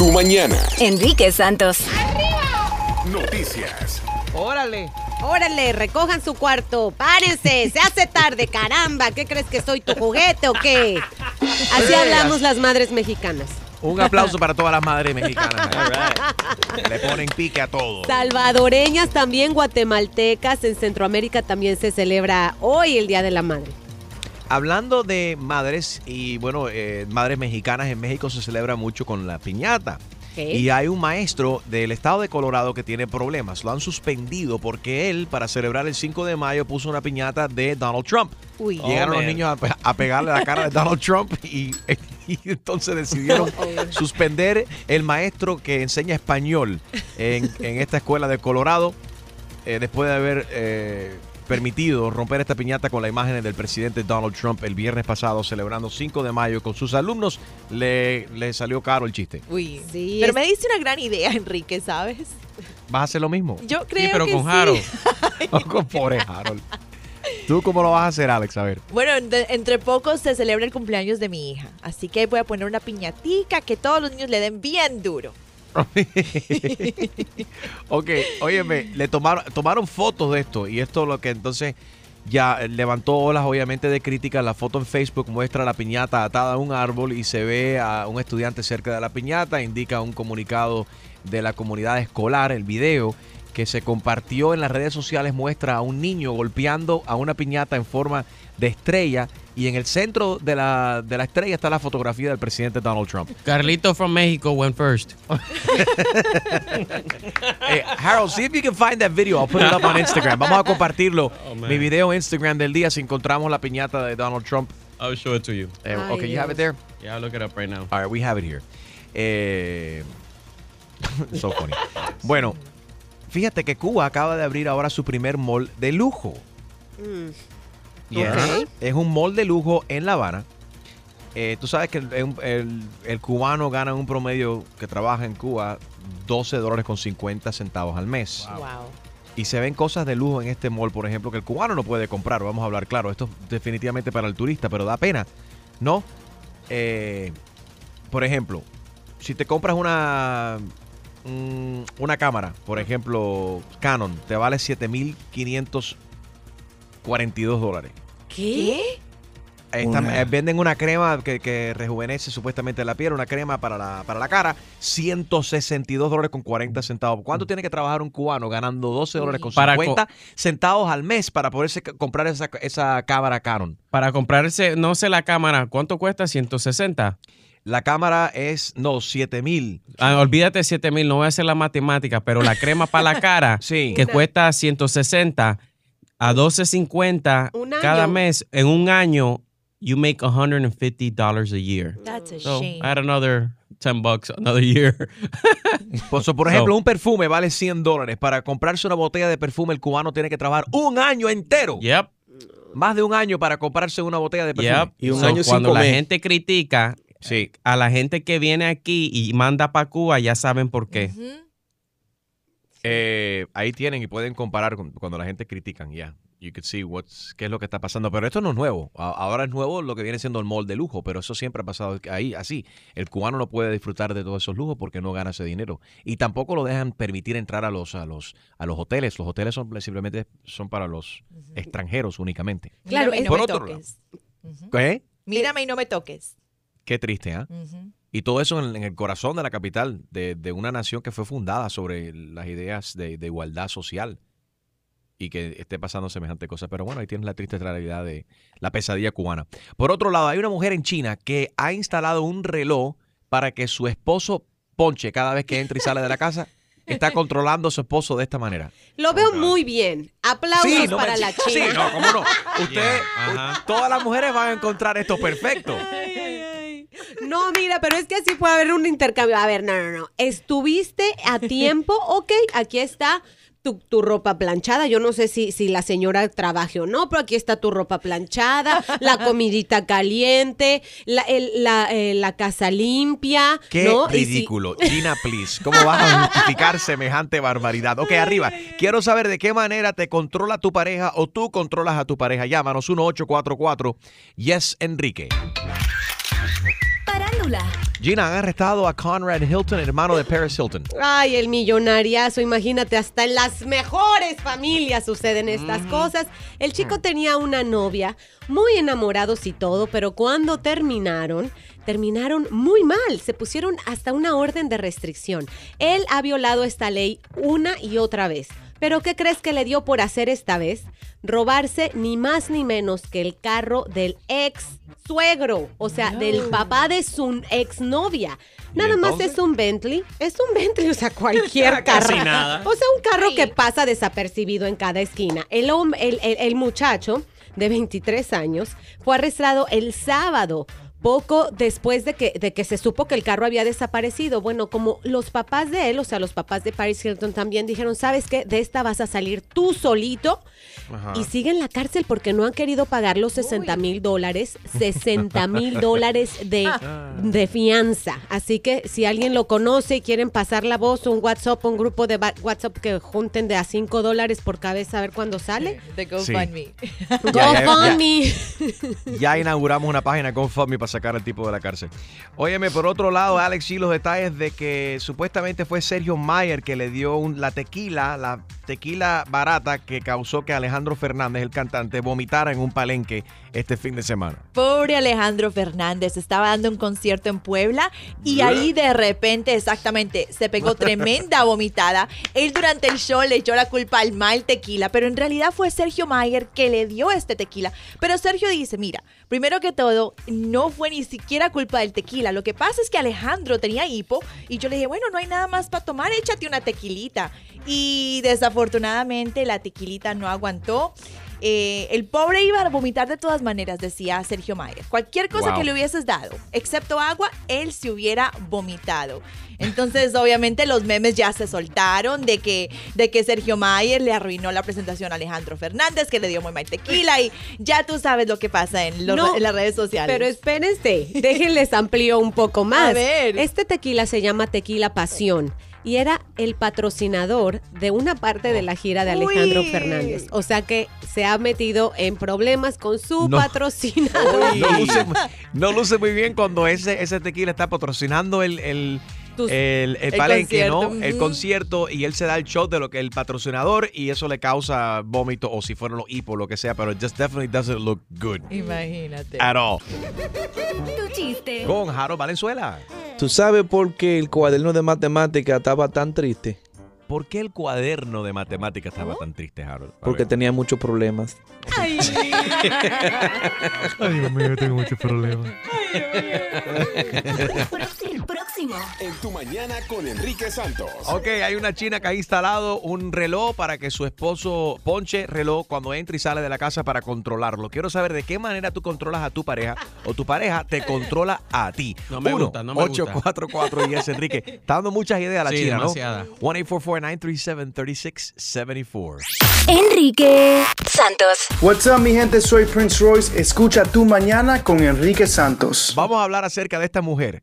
tu mañana. Enrique Santos. Noticias. Órale. Órale, recojan su cuarto, párense, se hace tarde, caramba, ¿qué crees que soy tu juguete o qué? Así hablamos las madres mexicanas. Un aplauso para todas las madres mexicanas. Le ponen pique a todo. Salvadoreñas también, guatemaltecas, en Centroamérica también se celebra hoy el Día de la Madre. Hablando de madres y bueno, eh, madres mexicanas, en México se celebra mucho con la piñata. Y hay un maestro del estado de Colorado que tiene problemas. Lo han suspendido porque él, para celebrar el 5 de mayo, puso una piñata de Donald Trump. Uy. Llegaron los niños a, pe- a pegarle la cara de Donald Trump y, y entonces decidieron suspender el maestro que enseña español en, en esta escuela de Colorado eh, después de haber eh, permitido romper esta piñata con la imagen del presidente Donald Trump el viernes pasado celebrando 5 de mayo con sus alumnos. Le, le salió caro el chiste. Uy. Sí, Pero es- me diste una gran idea, Enrique, ¿sabes? ¿Vas a hacer lo mismo? Yo creo pero que con sí. Harold. Con pobre Harold. ¿Tú cómo lo vas a hacer, Alex? A ver. Bueno, de- entre pocos se celebra el cumpleaños de mi hija, así que voy a poner una piñatica que todos los niños le den bien duro. ok, óyeme, le tomaron, tomaron fotos de esto y esto lo que entonces ya levantó olas obviamente de crítica. La foto en Facebook muestra la piñata atada a un árbol y se ve a un estudiante cerca de la piñata, indica un comunicado de la comunidad escolar, el video que se compartió en las redes sociales muestra a un niño golpeando a una piñata en forma de estrella y en el centro de la, de la estrella está la fotografía del presidente Donald Trump. Carlito from Mexico went first. Eh, Harold, see if you can find that video. I'll put it up on Instagram. Vamos a compartirlo. Oh. Mi video Instagram del día si encontramos la piñata de Donald Trump. I'll show it to you. Eh, Ay, okay, you have it there? Yeah, I'll look it up right now. All right, we have it here. Eh, so funny. Bueno, fíjate que Cuba acaba de abrir ahora su primer mall de lujo. Mm, Yes. Ok. Es un mall de lujo en La Habana. Eh, tú sabes que el, el- el cubano gana un promedio que trabaja en Cuba 12 dólares con 50 centavos al mes. Wow. Y se ven cosas de lujo en este mall, por ejemplo, que el cubano no puede comprar. Vamos a hablar claro. Esto es definitivamente para el turista, pero da pena. ¿No? Eh, por ejemplo, si te compras una, mm, una cámara, por ejemplo, Canon, te vale 7.542 dólares. ¿Qué? Una- eh, venden una crema que, que rejuvenece supuestamente la piel, una crema para la, para la cara, 162 dólares con 40 centavos. ¿Cuánto tiene que trabajar un cubano ganando 12 dólares con Para co- 50 centavos al mes para poderse comprar esa, esa cámara Canon? Para comprarse, no sé la cámara, ¿cuánto cuesta? 160. La cámara es, no, 7 mil. Ah, olvídate 7 mil, no voy a hacer la matemática, pero la crema para la cara, Sí. que cuesta 160 a 12.50 Un cada año. mes, en un año, you make 150 dollars a year. That's a So, shame. add another 10 bucks another year. Por, so, por So- ejemplo, un perfume vale 100 dólares. Para comprarse una botella de perfume, el cubano tiene que trabajar un año entero. yep. Más de un año para comprarse una botella de perfume. Yep. Y un So, año sin cuando la comer. gente critica Sí. a la gente que viene aquí y manda para Cuba, ya saben por qué. Ujú. Eh, ahí tienen y pueden comparar con- cuando la gente critican, ya. You can see what's, qué es lo que está pasando. Pero esto no es nuevo. Ahora es nuevo lo que viene siendo el mall de lujo, pero eso siempre ha pasado ahí, así. El cubano no puede disfrutar de todos esos lujos porque no gana ese dinero. Y tampoco lo dejan permitir entrar a los, a los, a los hoteles. Los hoteles son simplemente son para los extranjeros únicamente. Claro, Mírame y es- no Por me otro toques. Ujú. ¿Qué? Mírame y no me toques. Qué triste, ¿ah? Ujú. Y todo eso en, en el corazón de la capital, de, de una nación que fue fundada sobre las ideas de, de igualdad social y que esté pasando semejante cosa. Pero bueno, ahí tienes la triste realidad de la pesadilla cubana. Por otro lado, hay una mujer en China que ha instalado un reloj para que su esposo ponche cada vez que entra y sale de la casa. Está controlando a su esposo de esta manera. Lo veo muy bien. Aplausos no para me- la sí, China. no, cómo no. Usted, Yeah, ajá. todas las mujeres van a encontrar esto perfecto. No, mira, pero es que así puede haber un intercambio. A ver, no, no, no. Estuviste a tiempo, ok, aquí está tu, tu ropa planchada. Yo no sé si, si la señora trabaje o no, pero aquí está tu ropa planchada, la comidita caliente, la, el- la, eh, la casa limpia. Qué ¿no? Y si- ridículo. Gina, please. ¿Cómo vas a justificar semejante barbaridad? Ok, arriba. Quiero saber de qué manera te controla tu pareja o tú controlas a tu pareja. Llámanos 1844 Yes Enrique. Parándula. Gina, han arrestado a Conrad Hilton, hermano de Paris Hilton. Ay, el millonariazo, imagínate, hasta en las mejores familias suceden estas cosas. El chico tenía una novia, muy enamorados y todo, pero cuando terminaron, terminaron muy mal. Se pusieron hasta una orden de restricción. Él ha violado esta ley una y otra vez. Pero ¿qué crees que le dio por hacer esta vez? Robarse ni más ni menos que el carro del ex suegro, o sea, del papá de su exnovia. ¿Y Nada más es un Bentley, es un Bentley, o sea, cualquier carro. Casi nada. O sea, un carro que pasa desapercibido en cada esquina. El, el, el- el muchacho de 23 años fue arrestado el sábado. Poco después de que, de que se supo que el carro había desaparecido. Bueno, como los papás de él, o sea, los papás de Paris Hilton también dijeron, ¿sabes qué? De esta vas a salir tú solito. Ajá. Y sigue en la cárcel porque no han querido pagar los 60 mil dólares, 60 mil dólares de, de fianza. Así que si alguien lo conoce y quieren pasar la voz, un WhatsApp, un grupo de WhatsApp que junten de a 5 dólares por cabeza a ver cuándo sale. De GoFundMe. Ya, ya, ya. GoFundMe. Ya inauguramos una página GoFundMe para sacar al tipo de la cárcel. Óyeme, por otro lado, Alex, y los detalles de que supuestamente fue Sergio Mayer que le dio un- la tequila, la tequila barata que causó que Alejandro Fernández, el cantante, vomitara en un palenque este fin de semana. Pobre Alejandro Fernández, estaba dando un concierto en Puebla y ahí de repente, exactamente, se pegó tremenda vomitada. Él durante el show le echó la culpa al mal tequila, pero en realidad fue Sergio Mayer que le dio este tequila. Pero Sergio dice, mira, primero que todo, no fue ni siquiera culpa del tequila. Lo que pasa es que Alejandro tenía hipo y yo le dije, bueno, no hay nada más para tomar, échate una tequilita. Y desafortunadamente la tequilita no aguantó. Eh, el pobre iba a vomitar de todas maneras, decía Sergio Mayer. Cualquier cosa Wow. que le hubieses dado, excepto agua, él se hubiera vomitado. Entonces, obviamente, los memes ya se soltaron de que, de que Sergio Mayer le arruinó la presentación a Alejandro Fernández, que le dio muy mal tequila y ya tú sabes lo que pasa en, los- No, en las redes sociales. Pero espérense, déjenles amplío un poco más. A ver. Este tequila se llama Tequila Pasión y era el patrocinador de una parte de la gira de Alejandro Uy. Fernández. O sea que se ha metido en problemas con su No. patrocinador. No luce, no luce muy bien cuando ese, ese tequila está patrocinando el, el, Tus- el, el El palenque, ¿no? concierto, El ujú. concierto y él se da el shot de lo que el patrocinador y eso le causa vómito o si fueron los hipos, lo que sea, pero it just definitely doesn't look good Imagínate. at all. Tu chiste. Con Harold Valenzuela. ¿Tú sabes por qué el cuaderno de matemática estaba tan triste? ¿Por qué el cuaderno de matemáticas estaba tan triste, Harold? A Porque ver. tenía muchos problemas. Ay, Ay, Dios mío, tengo muchos problemas. Próximo. Próximo. En tu mañana con Enrique Santos. Ok, hay una china que ha instalado un reloj para que su esposo ponche reloj cuando entra y sale de la casa para controlarlo. Quiero saber de qué manera tú controlas a tu pareja o tu pareja te controla a ti. No me Uno, gusta, no me gusta. 844 y es Enrique. Está dando muchas ideas a la Sí, china, demasiada. ¿no? 1-844-937-3674. Enrique Santos. What's up, mi gente? Soy Prince Royce. Escucha tu mañana con Enrique Santos. Vamos a hablar acerca de esta mujer.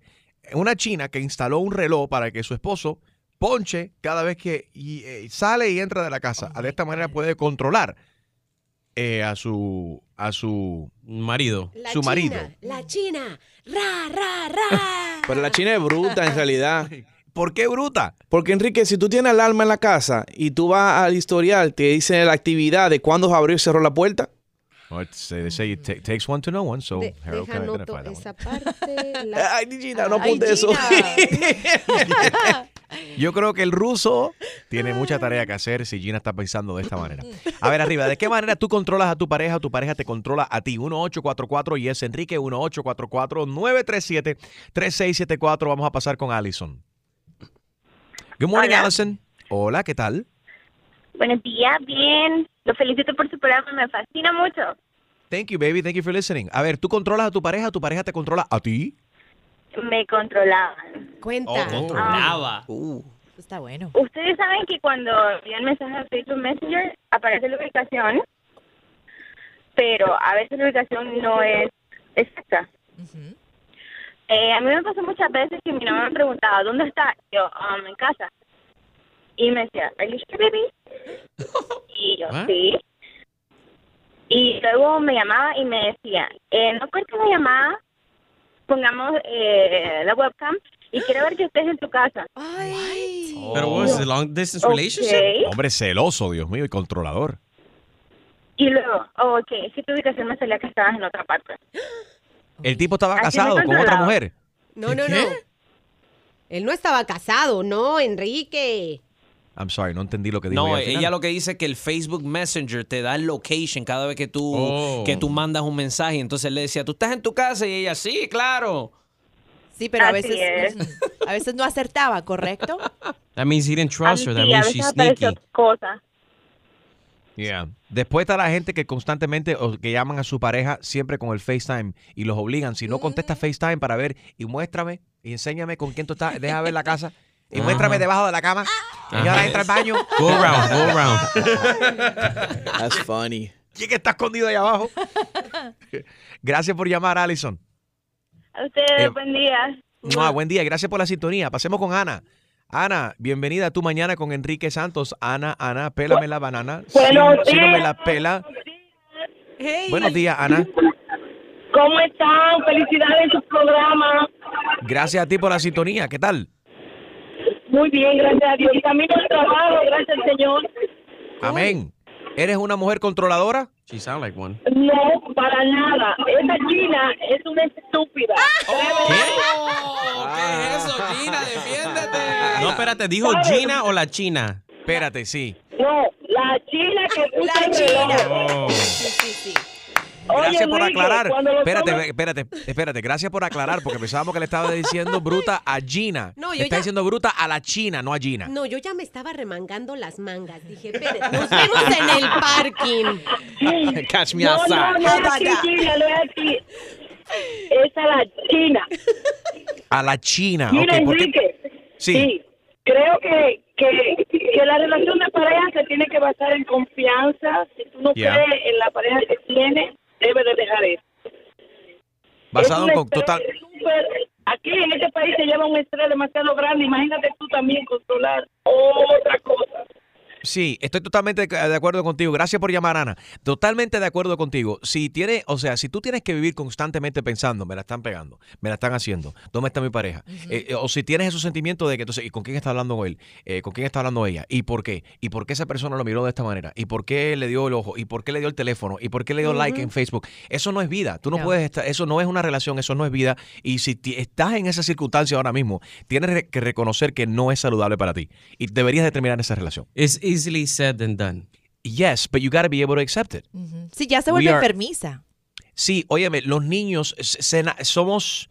Una china que instaló un reloj para que su esposo ponche cada vez que y, eh, sale y entra de la casa. De esta manera puede controlar eh, a su a su Marido. La su China, marido. La China. Ra, ra, ra. Pero la china es bruta en realidad. ¿Por qué bruta? Porque Enrique, si tú tienes alarma en la casa y tú vas al historial, te dice la actividad de cuándo abrió y cerró la puerta. Well, uh, they say it ta- takes one to know one, so De- Harold can identify that one. esa parte. la- Ay, Gina, no Ay, apunte eso. Yo creo que el ruso tiene mucha tarea que hacer si Gina está pensando de esta manera. A ver, arriba, ¿de qué manera tú controlas a tu pareja o tu pareja te controla a ti? 1844 y es Enrique, 1844-937-3674. Vamos a pasar con Allison. Good morning, Hola. Allison. Hola, ¿qué tal? Buenos días, bien. Lo felicito por su programa, me fascina mucho. Thank you, baby. Thank you for listening. A ver, ¿tú controlas a tu pareja tu pareja te controla a ti? Me controlaban. Cuenta. Oh, Controlaba. Uh, Está bueno. Ustedes saben que cuando envían mensajes a Facebook Messenger aparece la ubicación, pero a veces la ubicación no es exacta. Ujú. Eh, a mí me pasó muchas veces que mi mamá me preguntaba, ¿dónde está? Yo, um, en casa. Y me decía, ¿Are you sure, baby? Y yo, ¿Ah? sí. Y luego me llamaba y me decía, eh, no cortes la llamada pongamos eh, la webcam y quiere ver que estés en tu casa. Pero what is it, long distance relationship? Hombre celoso, Dios mío, y controlador. Y luego, oh, ok, es que tu ubicación me salía que estabas en otra parte. El tipo estaba Así casado con otra mujer. No, no, no. Él no estaba casado, no, Enrique. I'm sorry, no entendí lo que dijo. No, ella lo que dice es que el Facebook Messenger te da el location cada vez que tú, Oh. que tú mandas un mensaje. Entonces él le decía, ¿tú estás en tu casa? Y ella, sí, claro. Sí, pero a veces, es. a veces no acertaba, ¿correcto? That means he didn't trust her. That Sí, means she's sneaky. otra cosa. Yeah. Después está la gente que constantemente o que llaman a su pareja siempre con el FaceTime y los obligan. Si no contesta FaceTime para ver y muéstrame y enséñame con quién tú estás, deja ver la casa y muéstrame debajo de la cama. Y ahora entra al baño. Go around, go around. That's funny. ¿Quién está escondido ahí abajo? Gracias por llamar, Allison. A ustedes, Eh, buen día. Mua, buen día, gracias por la sintonía. Pasemos con Ana. Ana, bienvenida a tu mañana con Enrique Santos. Ana, Ana, pélame la banana. Si, Buenos si no me días. la pela. Hey. Buenos días, Ana. ¿Cómo están? Felicidades en su programa. Gracias a ti por la sintonía. ¿Qué tal? Muy bien, gracias a Dios. Camino al trabajo, gracias al Señor. Amén. ¿Eres una mujer controladora? She sound like one. No, para nada. Esa china es una estúpida. ¿Qué es eso, Gina? Defiéndete. No, espérate, ¿dijo Gina o la China? Espérate, sí. No, la china que usa La el china. reloj. Oh. Sí, sí, sí. Gracias Oye, por Enrique, aclarar. Espérate, tomas- espérate, espérate. Gracias por aclarar porque pensábamos que le estaba diciendo bruta a Gina. No, Le yo está ya- diciendo bruta a la China, no a Gina. No, yo ya me estaba remangando las mangas. Dije, espere, nos vemos en el parking. Catch me No, outside. no, no China, no es a la china. A la China. Mira. Enrique. Sí. Creo que, que, que la relación de pareja se tiene que basar en confianza. Si tú no crees en la pareja que tienes, debes de dejar eso. Basado Es en total. Aquí en este país se lleva un estrés demasiado grande. Imagínate tú también controlar otra cosa. Sí, estoy totalmente de acuerdo contigo. Gracias por llamar, Ana. Totalmente de acuerdo contigo. Si tienes, o sea, si tú tienes que vivir constantemente pensando, me la están pegando, me la están haciendo, ¿dónde está mi pareja? Eh, eh, o si tienes esos sentimientos de que, entonces, ¿y con quién está hablando él? Eh, ¿Con quién está hablando ella? ¿Y por qué? ¿Y por qué esa persona lo miró de esta manera? ¿Y por qué le dio el ojo? ¿Y por qué le dio el teléfono? ¿Y por qué le dio like en Facebook? Eso no es vida. Tú no No. puedes estar, eso no es una relación, eso no es vida. Y si estás en esa circunstancia ahora mismo, tienes re- que reconocer que no es saludable para ti. Y deberías de terminar esa relación. Easily said than done. Yes, but you gotta be able to accept it. Ujú. Sí, ya se vuelve are- enfermiza. Sí, óyeme, los niños se- se somos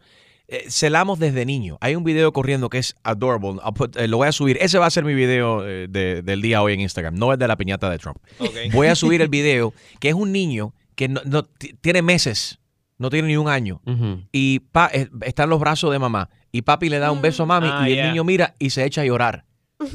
eh, celamos desde niño. Hay un video corriendo que es adorable. I'll put- eh, lo voy a subir. Ese va a ser mi video eh, de- del día hoy en Instagram. No es de la piñata de Trump. Voy a subir el video que es un niño que no, no- ti- tiene meses, no tiene ni un año. Y pa- eh, está en los brazos de mamá. Y papi le da un beso a mami Ah, y el niño mira y se echa a llorar.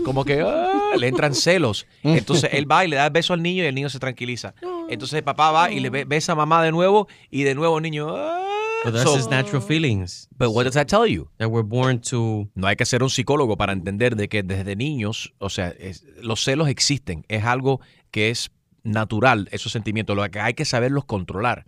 Como que ah, le entran celos. Entonces él va y le da el beso al niño y el niño se tranquiliza. Entonces el papá va y le be- besa a mamá de nuevo y de nuevo el niño. ah. But that's So- his natural feelings. But what does that tell you? That we're born to. No hay que ser un psicólogo para entender de que desde niños, o sea, es- los celos existen. Es algo que es natural, esos sentimientos. Lo que hay que saberlos controlar.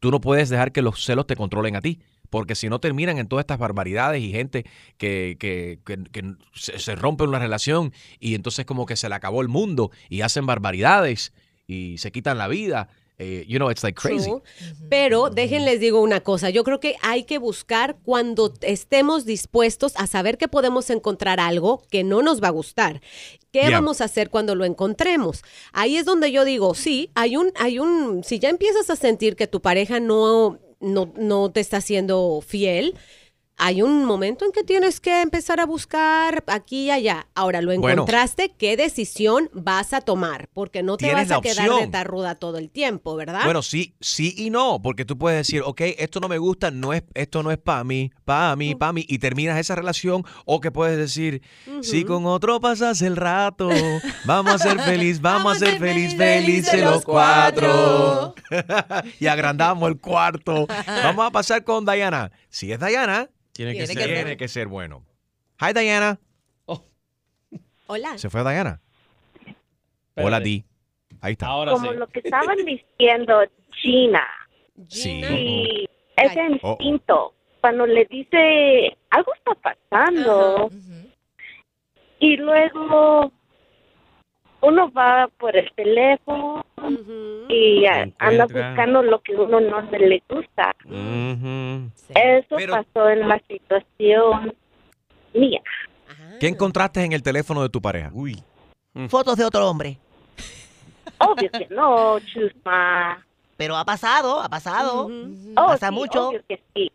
Tú no puedes dejar que los celos te controlen a ti. Porque si no terminan en todas estas barbaridades y gente que, que- que- que se, se rompe una relación y entonces como que se le acabó el mundo y hacen barbaridades y se quitan la vida. Eh, you know, it's like crazy. True. Pero déjenles digo una cosa, yo creo que hay que buscar cuando estemos dispuestos a saber que podemos encontrar algo que no nos va a gustar. ¿Qué Yeah. vamos a hacer cuando lo encontremos? Ahí es donde yo digo, sí, hay un, hay un, si ya empiezas a sentir que tu pareja no, no, no te está siendo fiel, hay un momento en que tienes que empezar a buscar aquí y allá. Ahora, lo Bueno. encontraste, ¿qué decisión vas a tomar? Porque no te vas a quedar de tarruda todo el tiempo, ¿verdad? Bueno, sí, sí y no, porque tú puedes decir, ok, esto no me gusta, no es, esto no es para mí, para mí, para mí, y terminas esa relación, o que puedes decir, si con otro pasas el rato, vamos a ser feliz, vamos a ser feliz, felices los cuatro. y agrandamos el cuarto. Vamos a pasar con Diana. Si es Diana, Tiene que Tiene ser. que tiene que ser bueno. Hi, Diana. Hola. ¿Se fue Diana? Hola, Di. Ahí está. Ahora Como sí. lo que estaban diciendo, China. Sí. Y ese Oh. instinto cuando le dice, algo está pasando. Y luego uno va por el teléfono y anda buscando lo que uno no se le gusta. Eso pasó en la situación mía. ¿Qué encontraste en el teléfono de tu pareja? Uy. Fotos de otro hombre. Obvio que no, chusma. Pero ha pasado, ha pasado. Oh, Pasa sí, mucho. obvio que sí.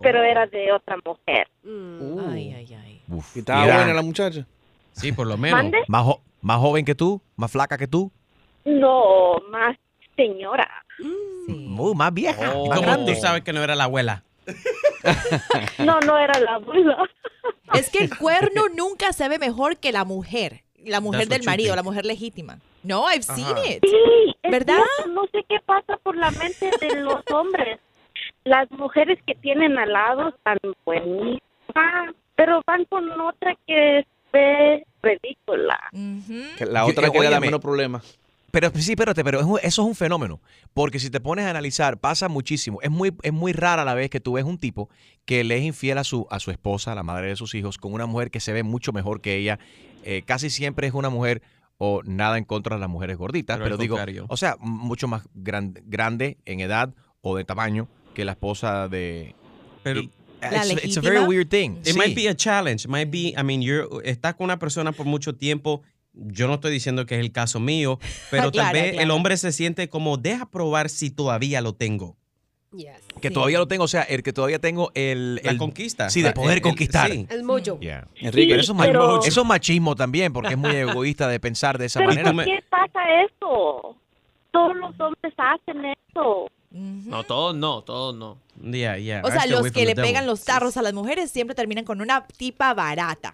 Pero era de otra mujer. Ay, ay, ay. Uf, ¿Y estaba mira, buena la muchacha? Sí, por lo menos. ¿Mande? Más, jo- más joven que tú, más flaca que tú, No, más señora. uh, más vieja, ¿Y más cómo tú sabes que no era la abuela? No, no era la abuela. Es que el cuerno nunca se ve mejor que la mujer. La mujer That's del marido, la mujer legítima. No, I've seen it. Sí, ¿Verdad? cierto, No sé qué pasa por la mente de los hombres. Las mujeres que tienen al lado están buenísimas, pero van con otra que ve ridícula. La Yo- otra eh, que le da menos problemas. Pero sí, espérate, pero eso es un fenómeno. Porque si te pones a analizar, pasa muchísimo. Es muy, es muy rara la vez que tú ves un tipo que le es infiel a su, a su esposa, a la madre de sus hijos, con una mujer que se ve mucho mejor que ella. Eh, casi siempre es una mujer, o nada en contra de las mujeres gorditas, Pero digo, contrario. o sea, mucho más gran- grande en edad o de tamaño que la esposa de... Pero y- it's, it's a very weird thing. It Sí. might be a challenge. It might be, I mean, you're, estás con una persona por mucho tiempo. Yo no estoy diciendo que es el caso mío, pero tal vez el hombre se siente como, deja probar si todavía lo tengo. que todavía lo tengo, o sea, el que todavía tengo el... La el- conquista. Sí, de poder el- el- conquistar. sí. El mojo. Yeah. Enrique, Pero eso, es pero- eso es machismo también, porque es muy egoísta de pensar de esa ¿Pero manera. por qué pasa eso? Todos los hombres hacen eso. No, todos no, todos no. Yeah, yeah. O sea, los que le pegan devil. los tarros a las mujeres siempre terminan con una tipa barata.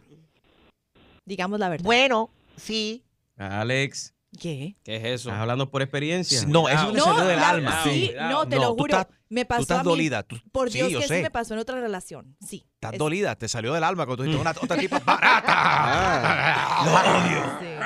Digamos la verdad. Bueno, sí. Alex, ¿Qué? ¿Qué es eso? estás hablando por experiencia. No, eso le No, salió del la- alma. Sí, no, te No, lo tú juro. estás- me pasó estás a mí. dolida, tú- por sí, Dios yo que sé. sí me pasó en otra relación. Sí. Estás Es- dolida, te salió del alma cuando tú dijiste una otra tipa barata. Lo odio.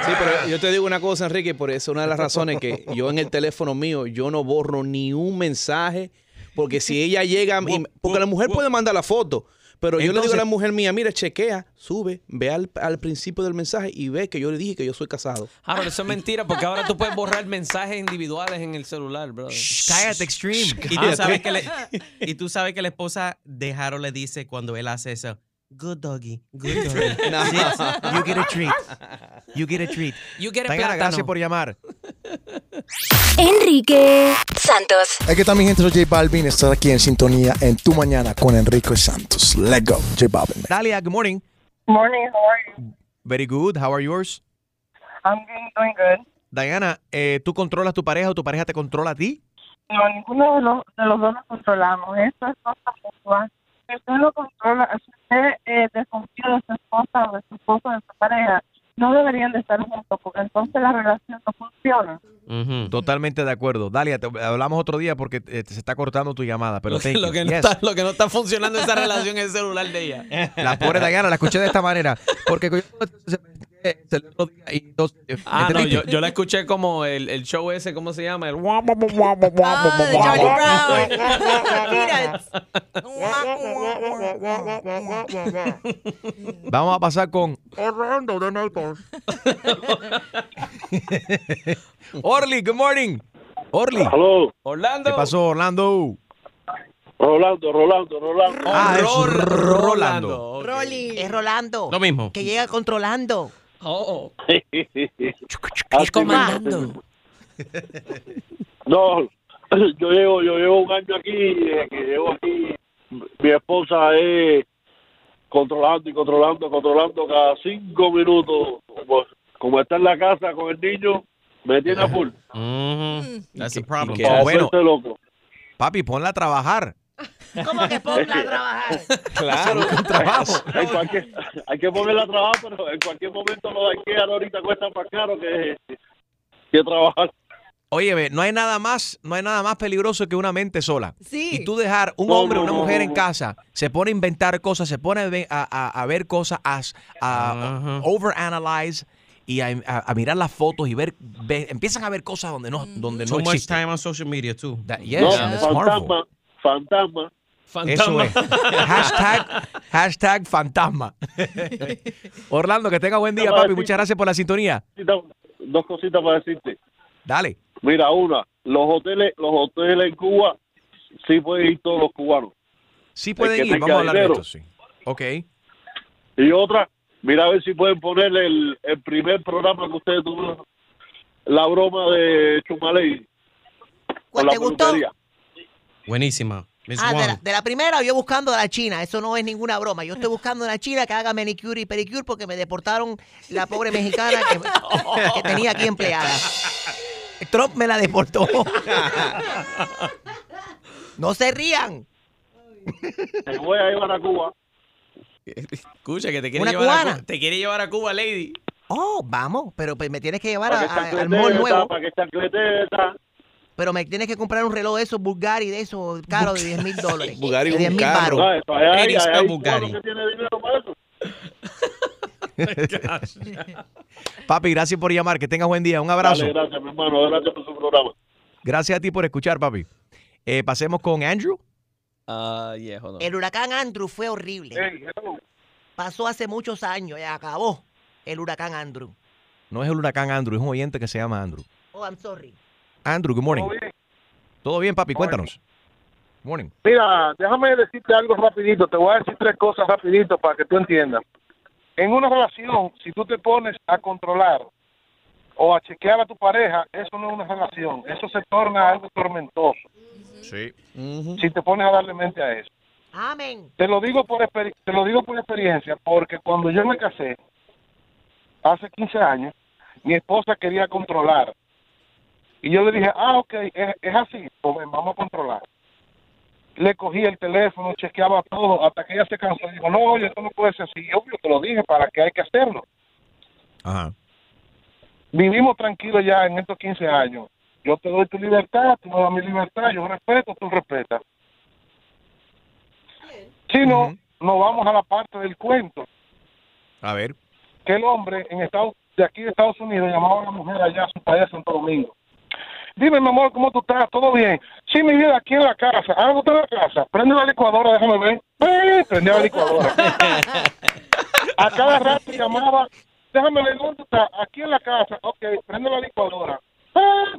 Sí, pero yo te digo una cosa, Enrique, por eso una de las razones que yo en el teléfono mío, yo no borro ni un mensaje, porque si ella llega, y- porque la mujer puede mandar la foto, pero yo le digo a la mujer mía, mira, chequea, sube, ve al, al principio del mensaje y ve que yo le dije que yo soy casado. Harold, eso es mentira, porque ahora tú puedes borrar mensajes individuales en el celular, brother. Cállate, Extreme. Y tú, sabes que le- y tú sabes que la esposa de Harold le dice cuando él hace eso, good doggy, good doggy. No. You get a treat. You get a treat. You get a Diana, plátano. gracias por llamar. Enrique Santos. Aquí está mi gente, soy J Balvin. Estás aquí en sintonía en Tu Mañana con Enrique Santos. Let's go, J Balvin. Dalia, good morning. Morning, how are you? Very good. How are yours? I'm doing, doing good. Diana, eh, ¿tú controlas tu pareja o tu pareja te controla a ti? No, ninguno de los, de los dos nos controlamos. Esto es cosa puntual. Si usted lo controla, si usted eh, desconfía de su esposa o de su esposo, de su pareja, no deberían de estar juntos porque entonces la relación no funciona. Totalmente de acuerdo. Dalia, te, hablamos otro día porque eh, se está cortando tu llamada, pero Lo que, thank lo you. que no Yes. está, lo que no está funcionando es esa relación en el celular de ella. La pobre Diana la escuché de esta manera. Porque yo se otro día y entonces, Ah, no, yo, yo la escuché como el, el show ese, ¿cómo se llama? El de Charlie Brown. Vamos a pasar con Orlando de Naples. Orly. Good morning. Orly. Hello. Orlando. ¿Qué pasó, Orlando? Rolando, Rolando, Rolando. Ah, es Ro- Rolando. Rolly. Es Rolando. Lo mismo. Que llega controlando. Oh, Así comandando. No, yo llevo, yo llevo un año aquí, eh, que llevo aquí, mi esposa es controlando y controlando, controlando cada cinco minutos, como, como está en la casa con el niño, me tiene a full. Mhm. That's a problem. que- Para bueno. loco. Papi, ponla a trabajar. ¿Cómo que ponga a trabajar? Claro. Un trabajo. Hay, cualquier- hay que ponerla a trabajar, pero en cualquier momento lo hay que ahorita cuesta más caro que, que trabajar. Oye, ve, no hay nada más, no hay nada más peligroso que una mente sola. Sí. Y tú dejar un No, hombre o no, una no, mujer no, en no. casa, se pone a inventar cosas, se pone a, a- ver cosas, a, a overanalyze y a, a- a mirar las fotos y ver, ve- empiezan a ver cosas donde no, donde Too no much existen. time on social media too. That- yes, harmful. Fantasma, fantasma. Eso es. hashtag, hashtag fantasma. Orlando, que tenga buen día, papi. Muchas gracias por la sintonía. Dos cositas para decirte. Dale. Mira, una, los hoteles, los hoteles en Cuba sí pueden ir todos los cubanos. Sí pueden ir, vamos a hablar de esto, sí. Ok. Y otra, mira a ver si pueden ponerle el, el primer programa que ustedes tuvieron, la broma de Chumaley. La te gustó? peluquería. Buenísima. Miss Ah, de la, Wong. de la primera yo buscando de la China, eso no es ninguna broma. Yo estoy buscando de la China que haga manicure y pedicure porque me deportaron la pobre mexicana que, que tenía aquí empleada. Trump me la deportó. No se rían. Te voy a llevar a Cuba. Escucha, que te quiere, ¿Una llevar a, cubana? Cu- te quiere llevar a Cuba, lady. Oh, vamos, pero pues me tienes que llevar a- que a- al mall nuevo. Para que chancleteta. Pero me tienes que comprar un reloj de esos Bulgari, de esos caros de 10 mil dólares. Bugatti de un 10 mil baros. Eso. Papi, gracias por llamar. Que tengas buen día. Un abrazo. Dale, gracias, mi hermano. Gracias por su programa. Gracias a ti por escuchar, papi. Eh, pasemos con Andrew. Ah, yeah, hold on. El huracán Andrew fue horrible. Pasó hace muchos años y acabó el huracán Andrew. No es el huracán Andrew, es un oyente que se llama Andrew. Oh, I'm sorry. Andrew, good morning. ¿Todo bien? ¿Todo bien, papi? Cuéntanos. Morning. Mira, déjame decirte algo rapidito. Te voy a decir tres cosas rapidito para que tú entiendas. En una relación, si tú te pones a controlar o a chequear a tu pareja, eso no es una relación. Eso se torna algo tormentoso. Sí. Si te pones a darle mente a eso. Amén. Te lo digo por experi- te lo digo por experiencia, porque cuando yo me casé hace 15 años, mi esposa quería controlar. Y yo le dije, ah, ok, es, es así, pues ven, vamos a controlar. Le cogí el teléfono, chequeaba todo, hasta que ella se cansó y dijo, no, oye, esto no puede ser así. Y Obvio, te lo dije, para que hay que hacerlo. Ajá. Vivimos tranquilos ya en estos 15 años. Yo te doy tu libertad, tú me das mi libertad, yo respeto, tú respetas. Si no, nos vamos a la parte del cuento. A ver. que el hombre en Estados, de aquí de Estados Unidos llamaba a la mujer allá a su país, a Santo Domingo. Dime, mi amor, ¿cómo tú estás? ¿Todo bien? Sí, mi vida, aquí en la casa. Ah, ¿tú estás en la casa? Prende la licuadora, déjame ver. Eh, prende la licuadora. a cada rato llamaba, déjame ver, ¿dónde está? Aquí en la casa. Ok, prende la licuadora. Ah.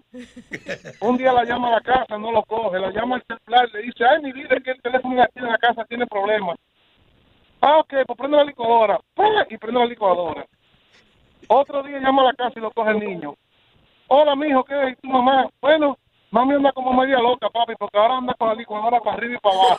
Un día la llama a la casa, no lo coge. La llama al celular, le dice, ay, mi vida, es que el teléfono aquí en la casa tiene problemas. Ah, ok, pues prende la licuadora. ¡Pah! Y prende la licuadora. Otro día llama a la casa y lo coge el niño. Hola, mijo, ¿qué es? ¿Y tu mamá? Bueno, mami anda como media loca, papi, porque ahora anda con la licuadora para arriba y para abajo.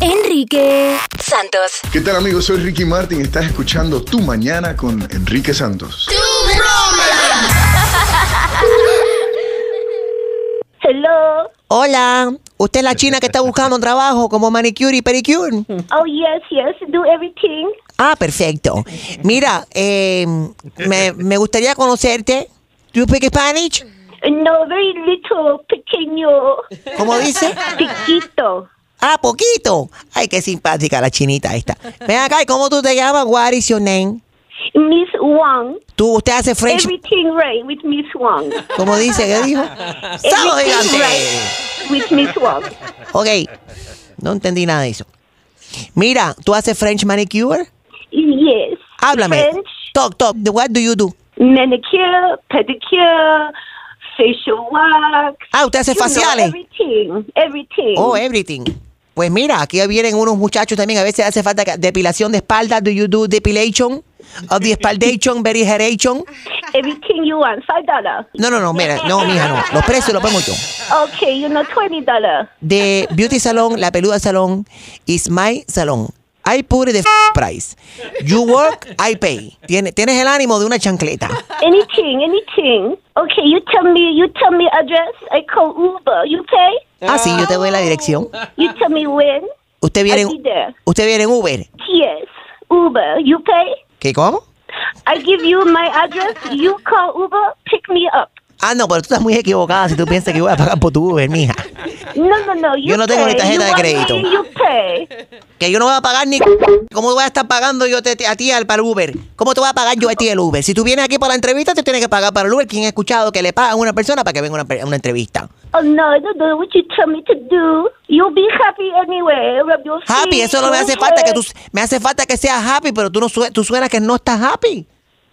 Enrique Santos. ¿Qué tal amigos? Soy Ricky Martin. Estás escuchando Tu Mañana con Enrique Santos. Hello. Hola. ¿Usted es la china que está buscando trabajo como manicure y pedicure? Oh, yes, yes. Do everything. Ah, perfecto. Mira, eh, me, me gustaría conocerte. ¿Do you speak Spanish? No, very little, pequeño. ¿Cómo dice? Piquito. Ah, poquito. Ay, qué simpática la chinita esta. Ven acá, ¿y cómo tú te llamas? What is your name? Miss Wang. ¿Tú, usted hace French? Everything right with Miss Wang. ¿Cómo dice? ¿Qué dijo? ¡Sábado gigante! right with Miss Wang. Ok, no entendí nada de eso. Mira, ¿tú haces French manicure? Yes. Háblame. French. Talk, talk. What do you do? Manicure, pedicure, facial wax. Ah, ¿usted hace You know, faciales? everything. Everything. Oh, everything. Pues mira, aquí vienen unos muchachos también. A veces hace falta depilación de espalda. Do you do depilation? Of the espaldation, very hairation? Everything you want. Five dollar. No, no, no, mira, no, mija, no. Los precios los pongo yo. Okay, you know, twenty dollar. De Beauty Salon, La Peluda Salon, is my salon. I put the f- price. You work, I pay. Tiene- Tienes el ánimo de una chancleta. Anything, anything. Okay, you tell me, you tell me address. I call Uber. You pay? Ah, sí, yo te doy la dirección. You tell me when. Usted viene, I'll be there. usted viene en Uber. Yes, Uber. You pay? I give you my address. You call Uber. Pick me up. Ah, no, pero tú estás muy equivocada si tú piensas que voy a pagar por tu Uber, mija. No, no, no. Yo no tengo ni tarjeta de crédito. Que yo no voy a pagar ni... ¿Cómo voy a estar pagando yo te- a ti al- para el Uber? ¿Cómo te voy a pagar yo a ti el Uber? Si tú vienes aquí para la entrevista, te tienes que pagar para el Uber. ¿Quién ha escuchado que le pagan a una persona para que venga a una, una entrevista? Oh no, no, no. What you tell me to do? You'll be happy anyway. Happy, eso no me hace falta que tú... Me hace falta que seas happy, pero tú no tú suenas que no estás happy.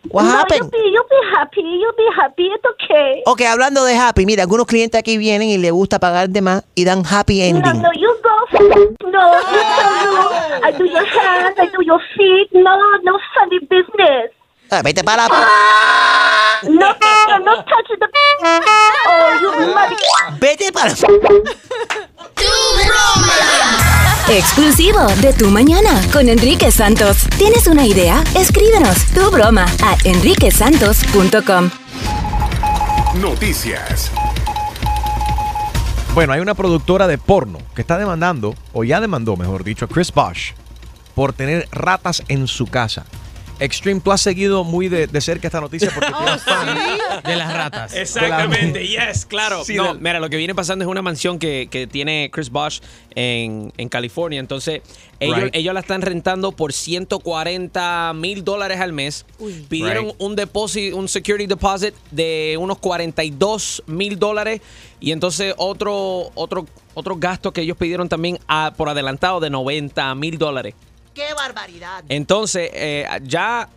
What no, happened? You'll be, you'll be happy. You'll be happy. It's okay. Ok, hablando de happy, mira, algunos clientes aquí vienen y les gusta pagar de más y dan happy No, ending. no, you go. No, you tell you. I do your hands. I do your feet. No, no funny business. Ah, vete para la... No, no, no touch the. Oh, you. Vete para... Exclusivo de Tu Mañana con Enrique Santos. ¿Tienes una idea? Escríbenos tu broma a enriquesantos.com. Noticias. Bueno, hay una productora de porno que está demandando, o ya demandó, mejor dicho, a Chris Bosch por tener ratas en su casa. Extreme Plus ha seguido muy de, de cerca esta noticia porque tiene fan De las ratas. Exactamente, yes, claro. Sí, no, del- mira, lo que viene pasando es una mansión que, que tiene Chris Bosch en, en California. Entonces, ellos, Right. ellos la están rentando por 140 mil dólares al mes. Pidieron Right. un depósito, un security deposit de unos 42 mil dólares. Y entonces otro, otro, otro gasto que ellos pidieron también a- por adelantado de 90 mil dólares. ¡Qué barbaridad! Entonces, eh, ya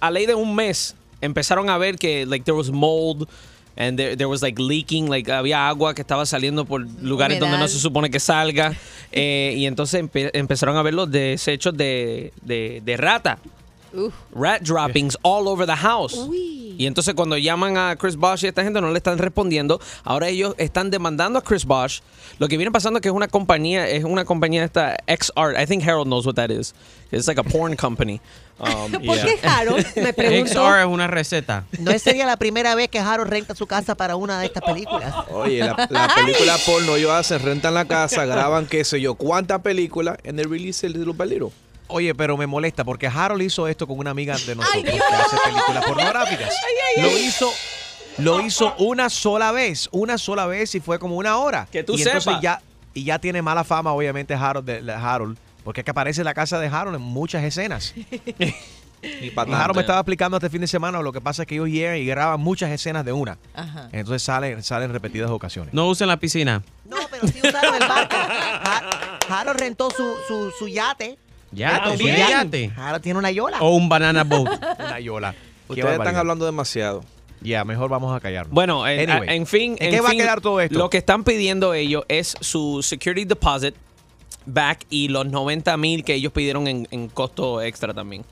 a ley de un mes empezaron a ver que like there was mold and there, there was like leaking, like había agua que estaba saliendo por lugares donde no se supone que salga eh, y entonces empe- empezaron a ver los desechos de, de, de rata. Rat droppings all over the house. Y entonces cuando llaman a Chris Bosch y esta gente no le están respondiendo, ahora ellos están demandando a Chris Bosch. Lo que viene pasando es que es una compañía, es una compañía esta XR. I think Harold knows what that is. It's like a porn company. Um, ¿Por qué Harold? Me pregunto. XR es una receta. No sería la primera vez que Harold renta su casa para una de estas películas. Oye, la, la película porno ellos hacen, rentan la casa, graban qué sé yo, cuántas películas, en el release el little by little. Oye, pero me molesta porque Harold hizo esto con una amiga de nosotros que hace películas pornográficas. Lo hizo, lo hizo una sola vez, una sola vez y fue como una hora. Que tú y entonces sepas. ya y ya tiene mala fama, obviamente Harold, de, de Harold, porque es que aparece en la casa de Harold en muchas escenas. Y Harold me estaba explicando este fin de semana lo que pasa es que ellos llegan y graban muchas escenas de una. Ajá. Entonces salen, salen repetidas ocasiones. No usen la piscina. No, pero sí usaron el barco. Ha- Harold rentó su, su, su yate. Ya, ¿tiene yate? Harold tiene una yola. O un banana boat. Una yola. Ustedes están hablando demasiado. Ya, mejor vamos a callarnos. Bueno, Anyway, en fin. ¿en qué va a fin, quedar todo esto? Lo que están pidiendo ellos es su security deposit back y los 90 mil que ellos pidieron en, en costo extra también.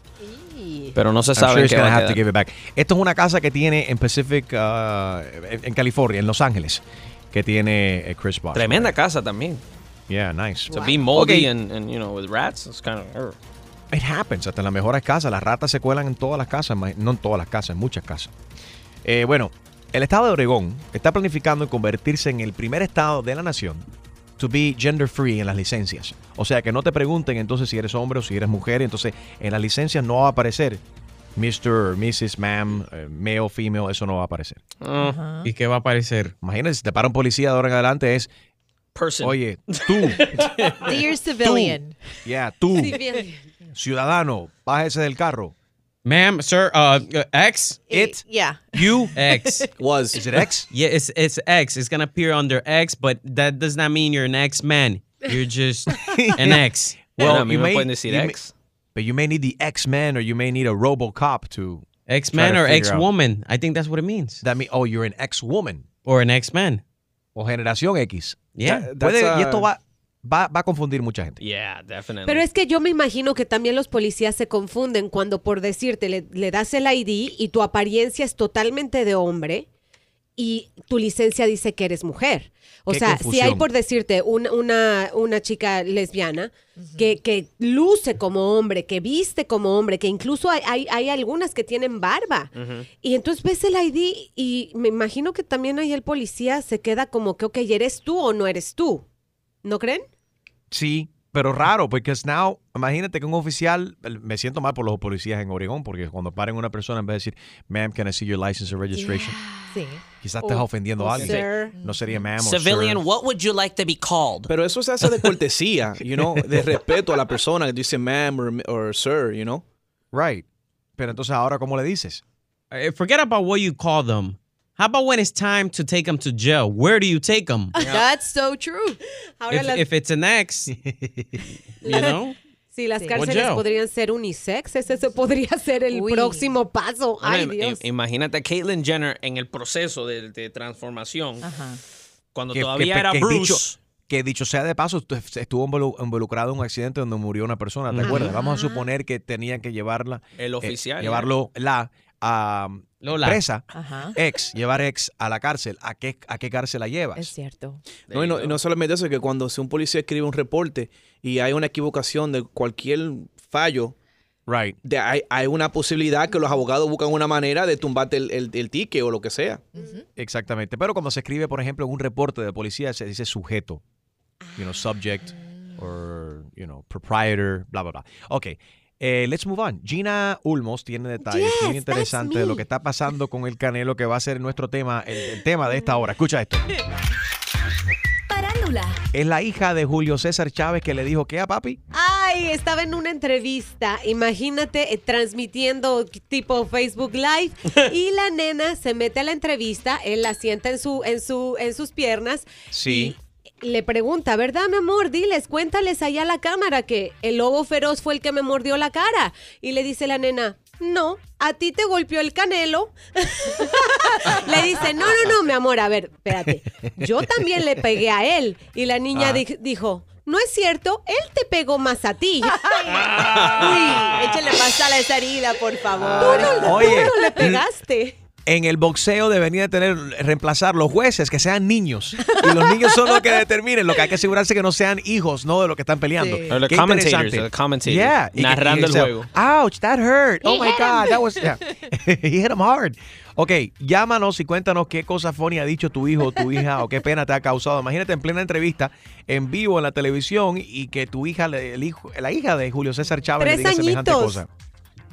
Pero no se sure sabe he's qué va a have to quedar. give it back. Esto es una casa que tiene en Pacific, uh, en, en California, en Los Ángeles, que tiene eh, Chris Bosh. Tremenda casa también. Yeah, nice. To be moldy and, and, you know, with rats, it's kind of... It happens, hasta en las mejores casas. Las ratas se cuelan en todas las casas, no en todas las casas, en muchas casas. Eh, bueno, el estado de Oregón está planificando en convertirse en el primer estado de la nación to be gender free en las licencias. O sea, que no te pregunten entonces si eres hombre o si eres mujer. Entonces, en las licencias no va a aparecer Mr., Mrs., Ma'am, eh, male, female, eso no va a aparecer. ¿Y qué va a aparecer? Imagínate, si te para un policía de ahora en adelante es, Person. oye, tú, Dear civilian. yeah, tú, ciudadano, bájese del carro. Ma'am, sir, uh, uh, X? It, Yeah. you, X. Was. is it X? Yeah, it's it's X. It's gonna appear under X, but that does not mean you're an X man. You're just an X. Well, Well, a mí you me may- pueden decir you may- But you may need the X-Man or you may need a RoboCop to X-Man or X woman. I think that's what it means. that mean oh you're an X-Woman. Or an X man. O generación X. Yeah. That- Puede- that's, y esto va, va, va a confundir mucha gente. Yeah, definitely. Pero es que yo me imagino que también los policías se confunden cuando por decirte le, le das el ID y tu apariencia es totalmente de hombre y tu licencia dice que eres mujer. O Qué sea, si hay por decirte un- una, una chica lesbiana que, que luce como hombre, que viste como hombre, que incluso hay, hay, hay algunas que tienen barba. Y entonces ves el ID y me imagino que también ahí el policía se queda como que, ok, ¿eres tú o no eres tú? ¿No creen? Sí, Pero raro, porque now, imagínate que un oficial, me siento mal por los policías en Oregón, porque cuando paren una persona, en vez de decir, ma'am, can I see your license and registration? Sí. Quizás estés O- ofendiendo o a alguien. sir. No sería ma'am o Civilian, sir. what would you like to be called? Pero eso se hace de cortesía, you know, de respeto a la persona que dice ma'am or, or sir, you know. Right. Pero entonces ahora, ¿cómo le dices? Uh, forget about what you call them. How about when it's time to take them to jail? Where do you take them? That's so true. Ahora if, las- if it's an ex, you know? Sí, las Sí. cárceles podrían ser unisex. Ese, ese podría ser el próximo paso. Ay, Bueno, Dios. im- Imagínate a Caitlyn Jenner en el proceso de, de transformación. Cuando Que- todavía que- era que Bruce. dicho- que dicho sea de paso, estu- estuvo involu- involucrado en un accidente donde murió una persona, ¿te Ujú. acuerdas? Vamos a suponer que tenían que llevarla. El eh, oficial, llevarlo, la, a Lola. presa, Ajá. ex, llevar ex a la cárcel. ¿A qué, a qué cárcel la llevas? Es cierto. No, y no, y no solamente eso, que cuando si un policía escribe un reporte y hay una equivocación de cualquier fallo, right. de- hay, hay una posibilidad que los abogados buscan una manera de tumbarte el, el, el ticket o lo que sea. Exactamente. Pero cuando se escribe, por ejemplo, en un reporte de policía, se dice sujeto. You know, subject or, you know, proprietor, bla, bla, bla. Ok. Eh, let's move on. Gina Ulmos tiene detalles Yes, bien interesantes de lo que está pasando con el Canelo, que va a ser nuestro tema, el, el tema de esta hora. Escucha esto. Es la hija de Julio César Chávez que le dijo, ¿qué a papi? Ay, estaba en una entrevista, imagínate, eh, transmitiendo tipo Facebook Live y la nena se mete a la entrevista, él la sienta en, su, en, su, en sus piernas Sí. Le pregunta, ¿verdad, mi amor? Diles, cuéntales allá a la cámara que el lobo feroz fue el que me mordió la cara. Y le dice la nena, no, a ti te golpeó el canelo. le dice, no, no, no, mi amor, a ver, espérate. Yo también le pegué a él. Y la niña Ah. di- dijo, no es cierto, él te pegó más a ti. Uy, échale más sal a esa herida, por favor. Oye, Tú no le pegaste. En el boxeo deberían de tener, reemplazar los jueces que sean niños. Y los niños son los que determinen. Lo que hay que asegurarse que no sean hijos, no de los que están peleando. Sí. Qué commentators, interesante. commentators, Yeah. Narrando y el juego. Ouch, that hurt. Oh He my God, him. that was. yeah. He hit him hard. Ok, llámanos y cuéntanos qué cosa funny ha dicho tu hijo o tu hija o qué pena te ha causado. Imagínate en plena entrevista, en vivo en la televisión y que tu hija, le- el hijo, la hija de Julio César Chávez le diga semejante cosa.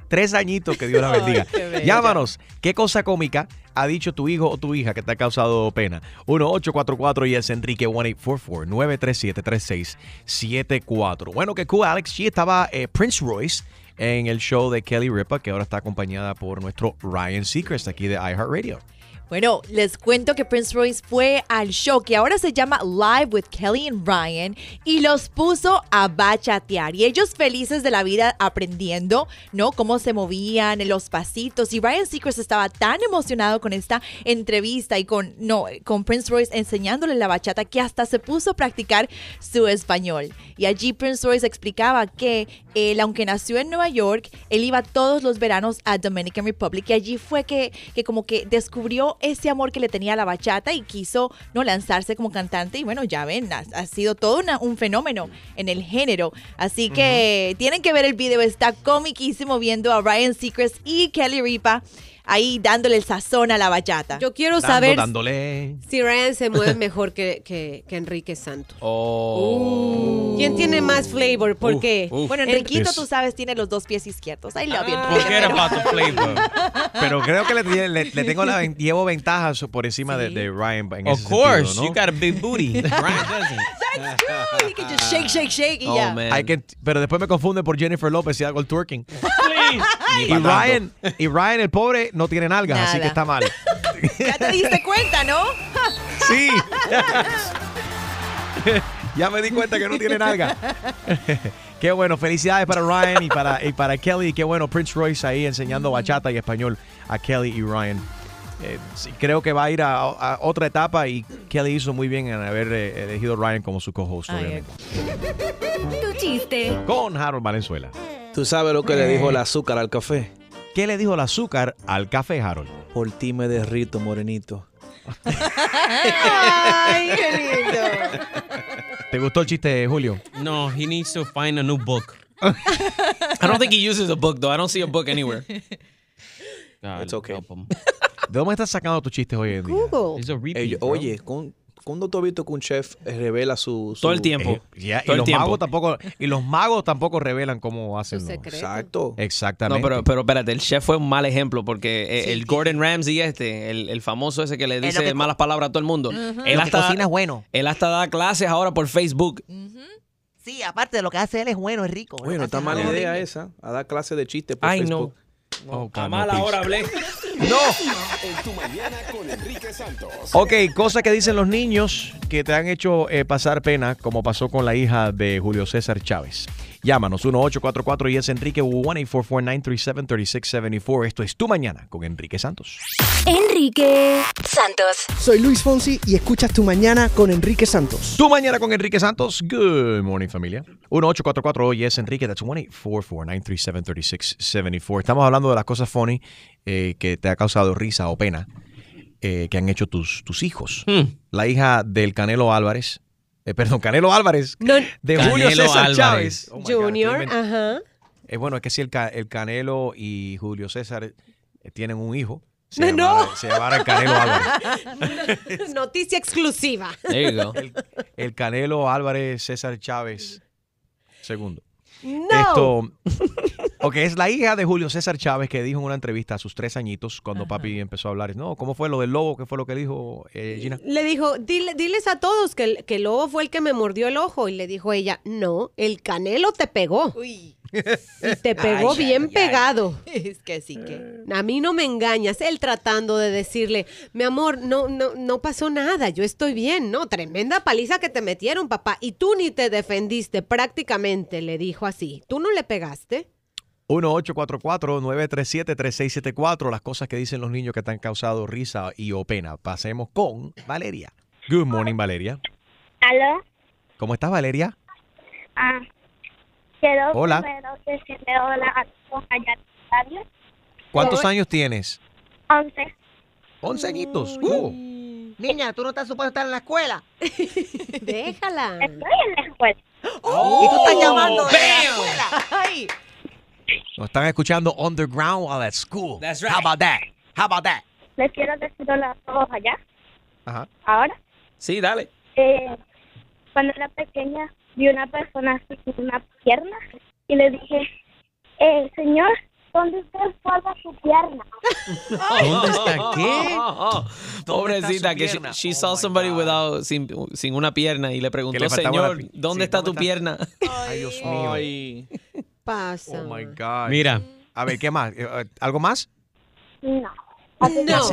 Tres añitos, que Dios la Ay, bendiga. bella. Llámanos. ¿Qué cosa cómica ha dicho tu hijo o tu hija que te ha causado pena? 1-844 y es Enrique 1-844-937-3674. Bueno, que cool, Alex G. Estaba eh, Prince Royce en el show de Kelly Ripa, que ahora está acompañada por nuestro Ryan Seacrest aquí de iHeartRadio. Bueno, les cuento que Prince Royce fue al show que ahora se llama Live with Kelly and Ryan y los puso a bachatear. Y ellos felices de la vida aprendiendo, ¿no? Cómo se movían, los pasitos. Y Ryan Seacrest estaba tan emocionado con esta entrevista y con, no, con Prince Royce enseñándole la bachata que hasta se puso a practicar su español. Y allí Prince Royce explicaba que él, aunque nació en Nueva York, él iba todos los veranos a Dominican Republic y allí fue que, que como que descubrió ese amor que le tenía a la bachata y quiso no lanzarse como cantante y bueno, ya ven, ha, ha sido todo una- un fenómeno en el género. Así que tienen que ver el video, está comiquísimo viendo a Ryan Seacrest y Kelly Ripa ahí dándole el sazón a la bachata. Yo quiero Dando, saber dándole. si Ryan se mueve mejor que, que, que Enrique Santos. Oh. ¿Quién tiene más flavor? Porque Bueno, Enriquito, tú sabes, tiene los dos pies izquierdos. I love you, Enrique. Forget about the flavor. Pero creo que le, le- le tengo la, llevo ventajas por encima de, de Ryan en Of ese course, sentido, ¿no? you got a big booty. Ryan doesn't. You can just shake, shake, shake y ya. Hay que, pero después me confunde por Jennifer López y hago el twerking. Y. Ryan, y Ryan, el pobre, no tiene nalgas, así que está mal. Ya te diste cuenta, ¿no? Sí. ya me di cuenta que no tiene nalga. qué bueno, felicidades para Ryan y para, y para Kelly. Qué bueno, Prince Royce ahí enseñando bachata y español a Kelly y Ryan. Eh, sí, creo que va a ir a, a otra etapa y Kelly hizo muy bien en haber eh, elegido a Ryan como su co-host, obviamente. Tu chiste. Con Harold Valenzuela. ¿Tú sabes lo que le dijo el azúcar al café? ¿Qué le dijo el azúcar al café, Harold? Por ti me derrito, morenito. Ay, qué lindo. ¿Te gustó el chiste, Julio? No, he needs to find a new book. I don't think he uses a book, though. I don't see a book anywhere. God, It's okay. help him. ¿De dónde estás sacando tus chistes hoy en día? Google. A repeat, Ey, bro. oye, con ¿Cuándo tú has visto que un chef eh, revela su, su- Todo el tiempo. Eh, Todo y el los tiempo. magos tampoco y los magos tampoco revelan cómo hacen los- Exacto. No, Exactamente. pero, pero espérate, el chef fue un mal ejemplo porque eh, el Gordon Ramsay este, el, el famoso ese que le dice que malas palabras a todo el mundo. Ujú. él, Lo que hasta, cocina es bueno. él hasta da clases ahora por Facebook. Sí, aparte de lo que hace él es bueno, es rico. Oye, no está mala idea esa, a dar clase de chistes por Ay, Facebook. Oh, A mala no, hora hablé. No. En tu mañana con Enrique Santos. Ok, cosas que dicen los niños que te han hecho eh, pasar pena, como pasó con la hija de Julio César Chávez. Llámanos 1844 y es Enrique 1-844-937-3674. Esto es Tu Mañana con Enrique Santos. Enrique Santos. Soy Luis Fonsi y escuchas Tu Mañana con Enrique Santos. Tu Mañana con Enrique Santos. Good morning, familia. 1844 y es Enrique. That's 1-844-937-3674. Estamos hablando de las cosas funny eh, que te ha causado risa o pena eh, que han hecho tus, tus hijos. La hija del Canelo Álvarez. Eh, perdón, Canelo Álvarez. de Julio Canelo César Álvarez. Chávez. Oh God, Junior, ajá. Eh, bueno, es que si el, Ca- el Canelo y Julio César eh, tienen un hijo, se No. llamara, se llamara el Canelo Álvarez. Noticia exclusiva. El, el Canelo Álvarez César Chávez segundo. No. Esto, ok, es la hija de Julio César Chávez que dijo en una entrevista a sus tres añitos, cuando papi empezó a hablar, no, ¿cómo fue lo del lobo? ¿Qué fue lo que dijo eh, Gina? Le dijo, "Dile- diles a todos que el, que el lobo fue el que me mordió el ojo. Y le dijo ella, no, el canelo te pegó. Y te pegó Ay, bien ay, ay. pegado. Es que sí que. A mí no me engañas. Él tratando de decirle, mi amor, no, no, no pasó nada, yo estoy bien. No, tremenda paliza que te metieron, papá. Y tú ni te defendiste prácticamente, le dijo así. ¿Tú no le pegaste? 1-844-937-3674, las cosas que dicen los niños que te han causado risa y o pena. Pasemos con Valeria. Good morning, Valeria. ¿Aló? ¿Cómo estás, Valeria? Ah, quiero Hola. decirle hola a todos allá en la radio. ¿Cuántos años tienes? Once. 11 añitos. Uh. Niña, tú no estás supuesto estar en la escuela. Déjala. Estoy en la escuela. y tú estás llamando de la escuela. Ay. Nos están escuchando underground while at school. That's How about that? How about that? Les quiero decir hola a todos allá. Ajá. Ahora, Sí, dale. eh, cuando era pequeña, vi una persona con una pierna y le dije, eh, señor, ¿dónde usted guarda su pierna? ¿Dónde está qué? Pobrecita, que she, she saw somebody without, sin, sin una pierna y le preguntó, señor, pi- ¿dónde sí, está ¿dónde tu está? pierna? Ay, Dios mío. Ay. Pasa. Oh my God. Mira, A ver, ¿qué más? Eh, eh, ¿Algo más? No. No.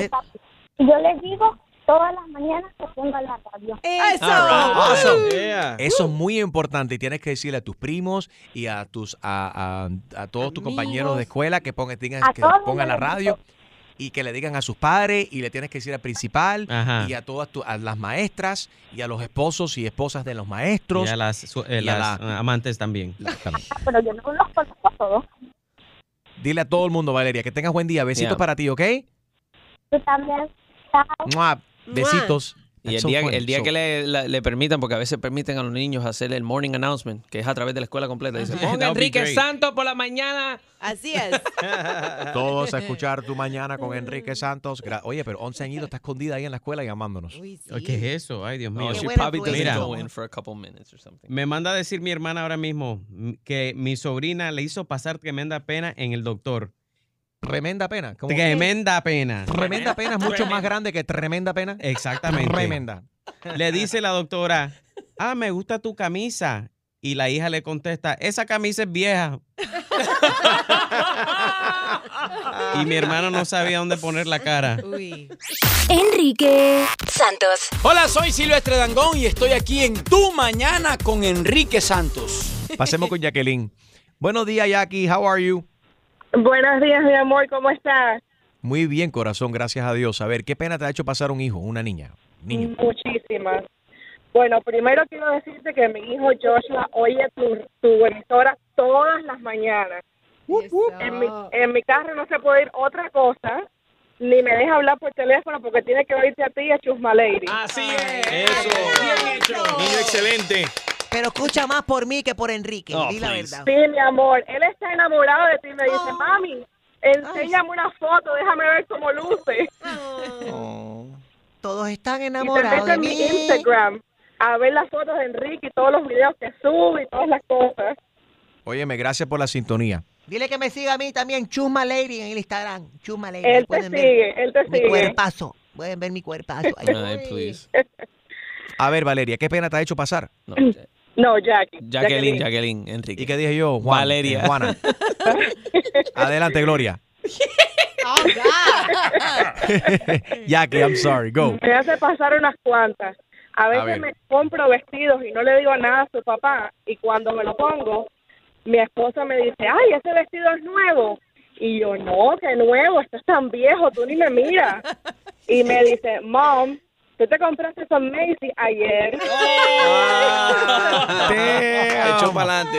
Yo les digo todas las mañanas que pongan la radio. Eso. Awesome. Yeah. Eso es muy importante y tienes que decirle a tus primos y a tus a, a- a todos tus compañeros de escuela que pongan, que pongan la digo. Y que le digan a sus padres y le tienes que decir al principal Ajá. y a todas tu- a las maestras y a los esposos y esposas de los maestros. y a las, su- eh, y a las la- amantes también. También. Pero yo no los conozco a todos. Dile a todo el mundo, Valeria, que tengas buen día. Besitos Yeah. para ti, ¿ok? Tú también. Chao. Mua. Besitos. Y el día, el día So- que le, la- le permitan, porque a veces permiten a los niños hacer el morning announcement, que es a través de la escuela completa. Dice, Enrique. Santos por la mañana. Así es. Todos a escuchar tu mañana con Enrique Santos. Oye, pero 11 añitos está esquondida ahí en la escuela llamándonos. Uy, sí. ¿Qué es eso? Ay, Dios mío. No, she buena probably doesn't influencia. go in for a couple minutes or something. Me manda a decir mi hermana ahora mismo que mi sobrina le hizo pasar tremenda pena en el doctor. Tremenda pena. Tremenda pena. Tremenda pena es mucho más grande que tremenda pena. Exactamente. Tremenda. Le dice la doctora, ah, me gusta tu camisa. Y la hija le contesta, esa camisa es vieja. y mi hermano no sabía dónde poner la cara. Uy. Enrique Santos. Hola, soy Silvestre Dangón y estoy aquí en Tu Mañana con Enrique Santos. Pasemos con Jacqueline. Buenos días, Jackie. How are you? Buenos días, mi amor, ¿cómo estás? Muy bien, corazón, gracias a Dios. A ver, ¿qué pena te ha hecho pasar un hijo, una niña? Niño. Muchísimas. Bueno, primero quiero decirte que mi hijo Joshua oye tu, tu emisora todas las mañanas. En mi, en mi carro no se puede ir otra cosa, ni me deja hablar por teléfono porque tiene que oírte a ti y a Chusma Lady. Así es. Eso. Niño excelente. Pero escucha más por mí que por Enrique. Oh, di la please. verdad. Sí, mi amor, él está enamorado de ti y me dice, mami, enséñame una foto, déjame ver cómo luce. Oh. Todos están Y enamorados mete de en mi mí. Instagram a ver las fotos de Enrique y todos los videos que sube y todas las cosas. Óyeme, gracias por la sintonía. Dile que me siga a mí también, Chusma Lady en el Instagram. Chusma Lady. Él te sigue, él te Mi sigue. cuerpazo. Pueden ver mi cuerpazo. Ay, Ay, please. A ver, Valeria, ¿qué pena te ha hecho pasar? No, Jackie. Jacqueline, Jacqueline, Enrique. ¿Y qué dije yo? Juan, Valeria. eh, Juana. Adelante, Gloria. Jackie, I'm sorry. Go. Me hace pasar unas cuantas. A veces ver. me compro vestidos y no le digo nada a su papá. Y cuando me lo pongo, mi esposa me dice, ay, ese vestido es nuevo. Y yo, no, que nuevo, esto es tan viejo, tú ni me miras. Y me dice, mom, tú te compraste esos Macy's ayer. Echó para adelante.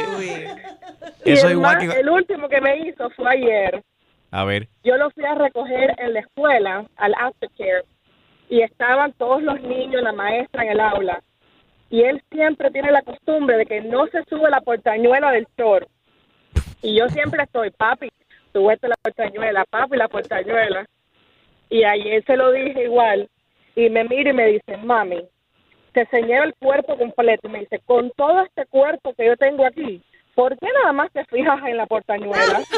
Eso el, es igual más- que... el último que me hizo fue ayer. A ver. yo lo fui a recoger en la escuela, al aftercare, y estaban todos los niños, la maestra en el aula. Y él siempre tiene la costumbre de que no se sube la portañuela del short. Y yo siempre estoy, papi, súbete la portañuela, papi, la portañuela. Y ayer se lo dije igual. Y me mira y me dice, mami, te señalo el cuerpo completo. Y me dice, con todo este cuerpo que yo tengo aquí, ¿por qué nada más te fijas en la portañuela?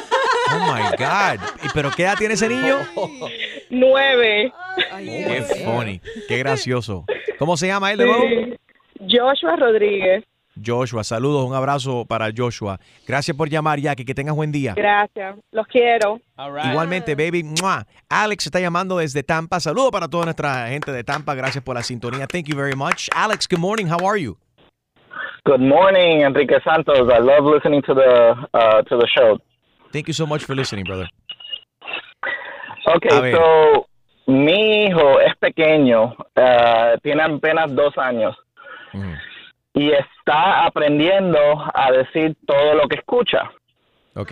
Oh my God. ¿Y pero qué edad tiene ese niño? Nueve. Qué funny. Qué gracioso. ¿Cómo se llama él de nuevo? Sí. Joshua Rodríguez. Joshua. Saludos, un abrazo para Joshua. Gracias por llamar, Jackie. Que tengas buen día. Gracias. Los quiero. Igualmente, baby. ¡mua! Alex está llamando desde Tampa. Saludos para toda nuestra gente de Tampa. Gracias por la sintonía. Thank you very much. Alex, good morning. How are you? Good morning, Enrique Santos. I love listening to the uh, to the show. Thank you so much for listening, brother. Okay, so mi hijo es pequeño, uh, tiene apenas dos años y está aprendiendo a decir todo lo que escucha. Ok.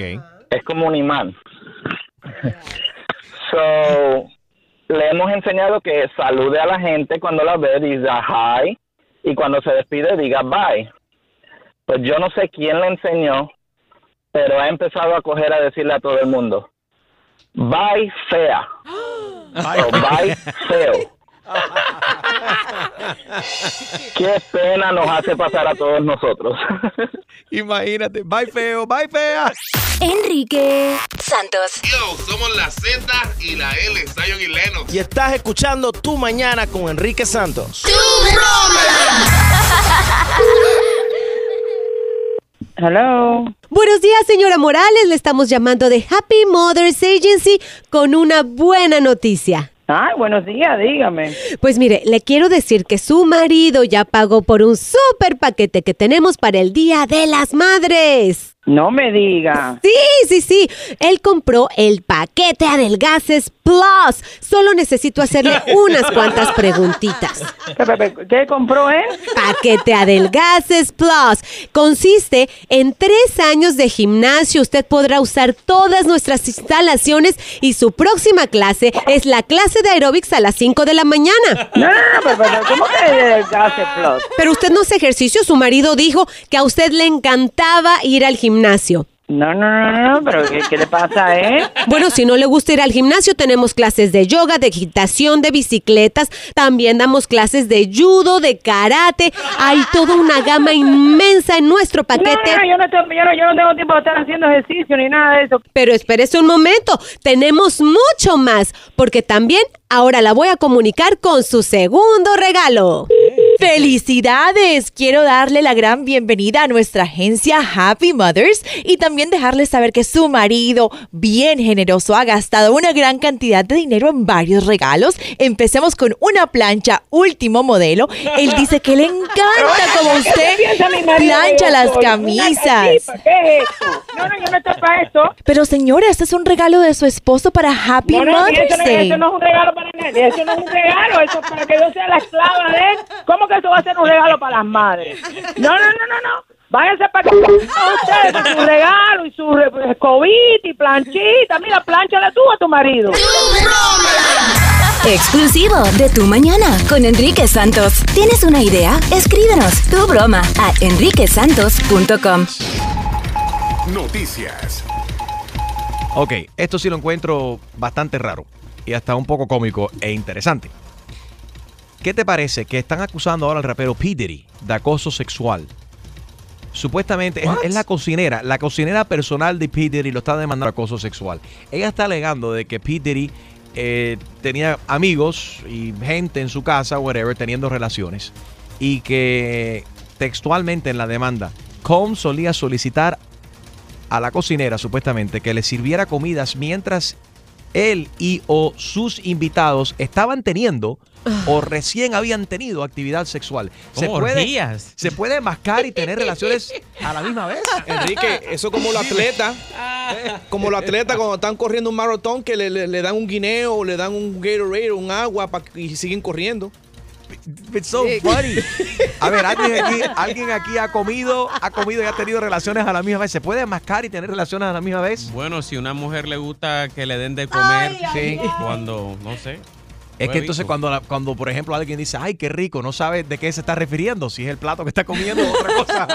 Es como un imán. So le hemos enseñado que salude a la gente cuando la ve, diga hi y cuando se despide diga bye. Pues yo no sé quién le enseñó, pero ha empezado a coger a decirle a todo el mundo, bye fea. o bye feo. Qué pena nos hace pasar a todos nosotros. Imagínate, bye feo, bye fea. Enrique Santos. Yo, somos la Z y la L, Zion y Lennox. Y estás escuchando Tu Mañana con Enrique Santos. Hello. Buenos días, señora Morales. Le estamos llamando de Happy Mothers Agency con una buena noticia. Buenos días, dígame. Pues mire, le quiero decir que su marido ya pagó por un super paquete que tenemos para el Día de las Madres. No me diga. Sí, sí, sí. Él compró el paquete Adelgaces Plus. Solo necesito hacerle unas cuantas preguntitas. ¿Qué compró él? Paquete Adelgaces Plus. Consiste en tres años de gimnasio. Usted podrá usar todas nuestras instalaciones y su próxima clase es la clase de aeróbics a las 5 de la mañana. No, no, no, pero, pero, ¿cómo que Adelgaces Plus? Pero usted no hace ejercicio. Su marido dijo que a usted le encantaba ir al gimnasio. No, no, no, no, pero ¿qué, qué le pasa, eh? Bueno, si no le gusta ir al gimnasio, tenemos clases de yoga, de equitación, de bicicletas. También damos clases de judo, de karate. Hay toda una gama inmensa en nuestro paquete. No, no, yo no, estoy- yo no- yo no tengo tiempo de estar haciendo ejercicio ni nada de eso. Pero espérese un momento, tenemos mucho más, porque también ahora la voy a comunicar con su segundo regalo. ¡Felicidades! Quiero darle la gran bienvenida a nuestra agencia Happy Mothers y también dejarles saber que su marido, bien generoso, ha gastado una gran cantidad de dinero en varios regalos. Empecemos con una plancha último modelo. Él dice que le encanta como ¿Qué usted plancha las camisas. Una ¿Qué es esto? No, no, yo no estoy para eso. Pero señora, este es un regalo de su esposo para Happy No, no, y Mother's eso, no, eso no es un regalo para nadie, eso no es un regalo, eso es para que yo sea la esclava de él. ¿Cómo que eso va a ser un regalo para las madres? No, no, no, no, no. Váyanse para que ustedes con su regalo y su escobita y planchita. Mira, planchale tú a tu marido. Exclusivo de Tu Mañana con Enrique Santos. ¿Tienes una idea? Escríbenos tu broma a enriquesantos.com. Noticias. Ok, esto sí lo encuentro bastante raro y hasta un poco cómico e interesante. ¿Qué te parece que están acusando ahora al rapero P. Diddy de acoso sexual? Supuestamente es, es la cocinera, la cocinera personal de P. Diddy lo está demandando acoso sexual. Ella está alegando de que P. Diddy eh, tenía amigos y gente en su casa, whatever, teniendo relaciones. Y que textualmente en la demanda, Combs solía solicitar a la cocinera, supuestamente, que le sirviera comidas mientras él y o sus invitados estaban teniendo o recién habían tenido actividad sexual. Se ¿Cómo puede, orgías? se puede mascar y tener relaciones a la misma vez. Enrique, eso como los atletas, como los atletas cuando están corriendo un maratón que le, le- le dan un guineo, o le dan un Gatorade o un agua pa- y siguen corriendo. It's so funny. A ver, ¿alguien aquí, alguien aquí ha comido, ha comido y ha tenido relaciones a la misma vez. ¿Se puede mascar y tener relaciones a la misma vez? Bueno, si a una mujer le gusta que le den de comer, Sí. cuando, no sé. Es que entonces cuando, la- cuando, por ejemplo, alguien dice, ay, qué rico, no sabe de qué se está refiriendo, si es el plato que está comiendo o otra cosa.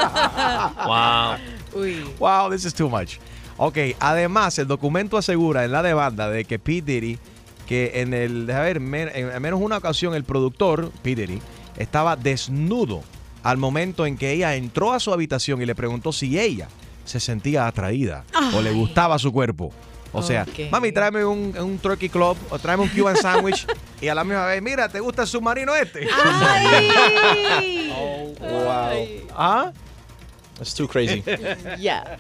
Wow. Wow, this is too much. Ok, además, el documento asegura en la demanda de que P. Diddy, que en el, déjame ver, men- en al menos una ocasión el productor, P. Diddy, estaba desnudo al momento en que ella entró a su habitación y le preguntó si ella se sentía atraída o le gustaba su cuerpo. O sea, mami, tráeme un, un turkey club o tráeme un Cuban sandwich y a la misma vez, mira, ¿te gusta el submarino este? Wow. ¿Ah? That's too crazy. Ya.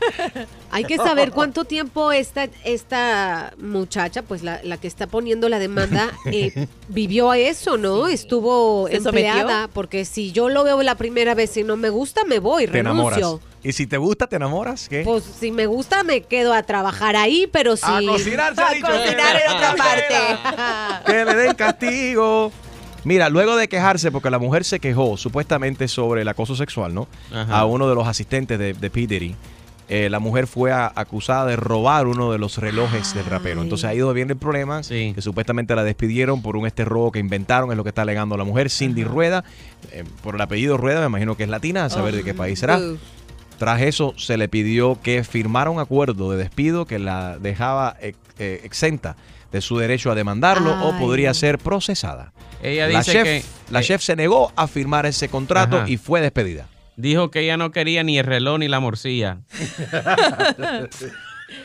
Hay que saber cuánto tiempo esta, esta muchacha, pues la, la que está poniendo la demanda, eh, vivió a eso, ¿no? Estuvo empleada, porque si yo lo veo la primera vez y no me gusta, me voy, Te enamoras. renuncio. Y si te gusta, te enamoras, ¿qué? Pues si me gusta, me quedo a trabajar ahí, pero si... A cocinar, se ha A dicho. cocinar en otra parte. que le den castigo. Mira, luego de quejarse, porque la mujer se quejó supuestamente sobre el acoso sexual, ¿no? Ajá. A uno de los asistentes de, de P. Diddy, eh, la mujer fue a- acusada de robar uno de los relojes del rapero. Entonces ahí donde viene el problema, Sí. que supuestamente la despidieron por un este robo que inventaron, es lo que está alegando la mujer, Cindy Rueda, eh, por el apellido Rueda, me imagino que es latina, a saber de qué país será. Tras eso, se le pidió que firmara un acuerdo de despido que la dejaba ex- eh, exenta de su derecho a demandarlo o podría ser procesada. Ella la dice chef, que la eh, chef se negó a firmar ese contrato Ajá. y fue despedida. Dijo que ella no quería ni el reloj ni la morcilla.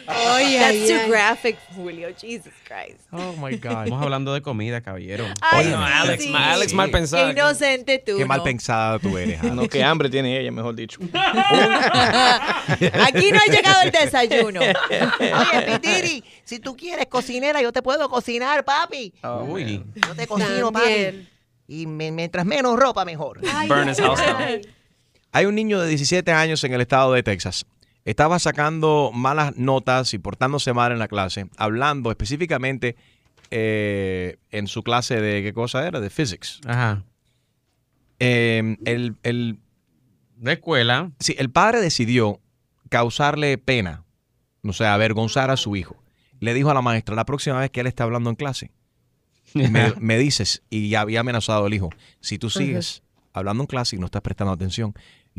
Ay, That's ay, too graphic, Julio. Jesus Christ. Oh my God. Estamos hablando de comida, caballero. Ay, Alex, sí. ma- Alex mal pensado. Qué inocente tú. Qué mal pensada tú eres. No, qué hambre tiene ella, mejor dicho. Aquí no ha llegado el desayuno. Oye, Pitiri, si tú quieres cocinera, yo te puedo cocinar, papi. Uy. Yo te cocino, También. papi. Y me- mientras menos ropa, mejor. Ay, Burn his house down. Ay. Hay un niño de 17 años en el estado de Texas. Estaba sacando malas notas y portándose mal en la clase, hablando específicamente eh, en su clase de, ¿qué cosa era? De physics. Ajá. Eh, el, el, De escuela. sí, el padre decidió causarle pena, o sea, avergonzar a su hijo. Le dijo a la maestra, la próxima vez que él esté hablando en clase, me, me dices, y ya había amenazado al hijo, si tú sigues hablando en clase y no estás prestando atención,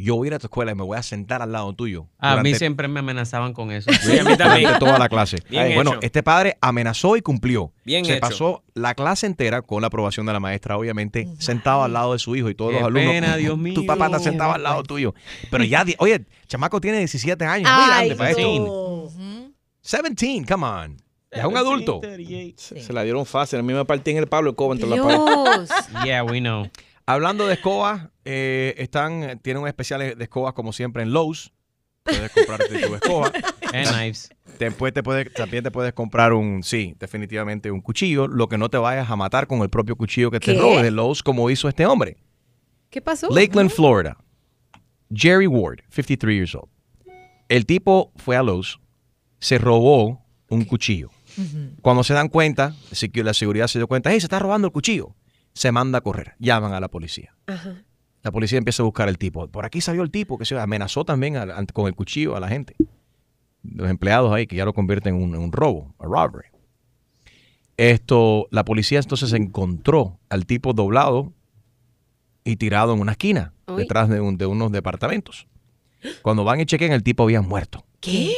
yo voy a ir a tu escuela y me voy a sentar al lado tuyo. A mí siempre me amenazaban con eso. Sí, a mí también. durante toda la clase. Bien bueno, hecho. este padre amenazó y cumplió. Bien Se hecho. pasó la clase entera con la aprobación de la maestra, obviamente, sentado al lado de su hijo y todos Qué los alumnos. pena, Dios mío. Tu papá está sentado al lado tuyo. Pero ya, oye, chamaco tiene 17 años, muy Ay, grande para esto. no. 17, come on. Ya es un adulto. Se, se la dieron fácil. A mí me partí en el Pablo Escoba entre la pared. Dios. Yeah, we know. Hablando de escobas, eh, están, tienen un especial de escobas como siempre en Lowe's. Puedes comprarte tu escoba. And knives. Después te puedes, también te puedes comprar un, sí, definitivamente un cuchillo. Lo que no te vayas a matar con el propio cuchillo que te ¿Qué? robes de Lowe's como hizo este hombre. ¿Qué pasó? Lakeland, Florida. Jerry Ward, 53 years old. El tipo fue a Lowe's, se robó un cuchillo. Cuando se dan cuenta, la seguridad se dio cuenta, hey, se está robando el cuchillo. Se manda a correr, llaman a la policía. Ajá. La policía empieza a buscar al tipo. Por aquí salió el tipo que se amenazó también con el cuchillo a la gente. Los empleados ahí que ya lo convierten en un, en un robo, a robbery. Esto, la policía entonces encontró al tipo doblado y tirado en una esquina, Uy. detrás de, un- de unos departamentos. Cuando van y chequen, el tipo había muerto. ¿Qué?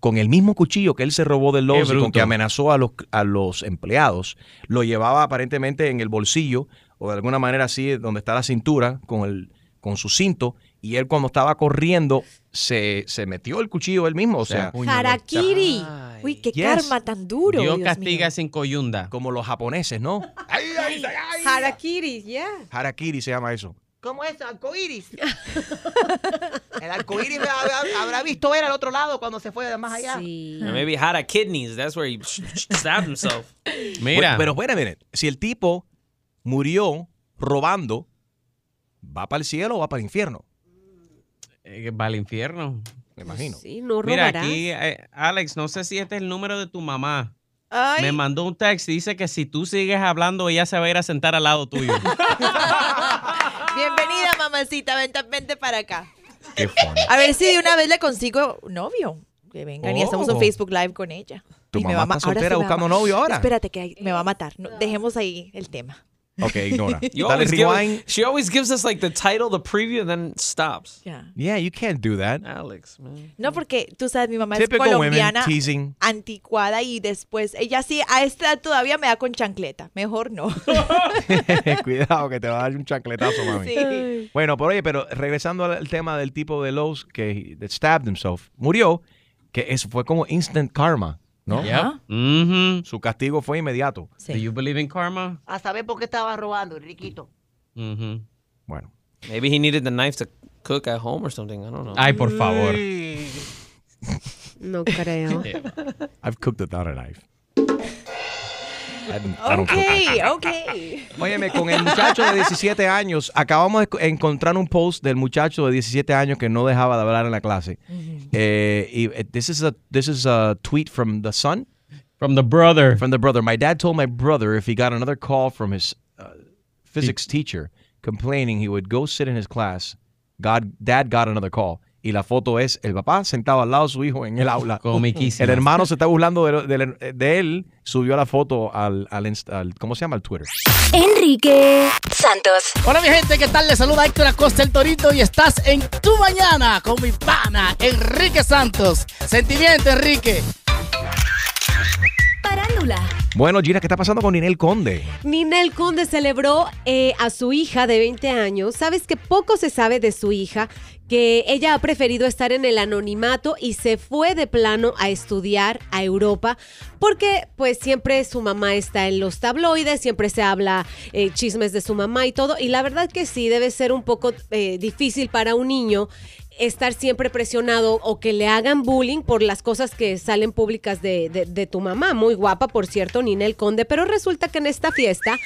con el mismo cuchillo que él se robó del Lowe's y con que amenazó a los, a los empleados, lo llevaba aparentemente en el bolsillo o de alguna manera así, donde está la cintura, con, el, con su cinto. Y él cuando estaba corriendo se, se metió el cuchillo él mismo. O sea, Harakiri. Uy, qué Yes. karma tan duro. Dios Dios castiga mío. sin coyunda. Como los japoneses, ¿no? Harakiri, yeah. Harakiri se llama eso. ¿Cómo es? Arcoíris. El arcoíris me habrá, visto ver al otro lado cuando se fue de más allá. And maybe had a kidneys. That's where he stabbed himself. Bueno, pero miren, si el tipo murió robando, ¿va para el cielo o va para el infierno? Eh, va al infierno. Me imagino. Sí, no Mira, robarás. aquí, eh, Alex, no sé si este es el número de tu mamá. Ay. Me mandó un text y dice que si tú sigues hablando, ella se va a ir a sentar al lado tuyo. Bienvenida, mamacita. Vente, vente para acá. Qué funny. A ver si de una vez le consigo novio. Que vengan y hacemos un Oh. Facebook Live con ella. ¿Tu Y me mamá va a ma- está ahora soltera sí me va a buscando ma- novio ahora? Espérate que me va a matar. No, dejemos ahí el tema. Ok, ignora. You Dale always give- rewind. she always gives us like the title, the preview, and then stops. Yeah. Yeah, you can't do that. Alex, man. No, porque tú sabes, mi mamá Typical es women colombiana, teasing. anticuada y después ella sí a esta edad todavía me da con chancleta. Mejor no. Cuidado que te va a dar un chancletazo, mami. Sí. Bueno, pero oye, pero regresando al tema del tipo de Lowe's que he- that stabbed himself, murió, que eso fue como instant karma, ¿no? Ajá. Mhm. Su castigo fue inmediato. Sí. Do you believe in karma? A saber por qué estaba robando, Enriquito. Mhm. Bueno. Maybe he needed the knife to cook at home or something. I don't know. Ay, por favor. No creo. I've cooked without a knife. I don't- I don't cook. Ok. Óyeme, con el muchacho de 17 años, acabamos de co- encontrar un post del muchacho de 17 años que no dejaba de hablar en la clase. Eh, y eh, this is a this is a tweet from the son, From the brother. from the brother. My dad told my brother if he got another call from his uh, physics teacher complaining, he would go sit in his class. God, dad got another call. Y la foto es el papá sentado al lado de su hijo en el aula. Comiquísima. El hermano se está burlando de, de- de él, subió la foto al, al- ¿cómo se llama? Al Twitter. Enrique Santos. Hola mi gente, ¿qué tal? Les saluda Héctor Acosta el Torito y estás en Tu Mañana con mi pana Enrique Santos. Sentimiento, Enrique. Parándula. Bueno, Gina, ¿qué está pasando con Ninel Conde? Ninel Conde celebró eh, a su hija de 20 años. Sabes que poco se sabe de su hija, que ella ha preferido estar en el anonimato y se fue de plano a estudiar a Europa porque pues siempre su mamá está en los tabloides, siempre se habla eh, chismes de su mamá y todo. Y la verdad que sí, debe ser un poco eh, difícil para un niño estar siempre presionado o que le hagan bullying por las cosas que salen públicas de, de- de tu mamá. Muy guapa, por cierto, Ninel Conde. Pero resulta que en esta fiesta,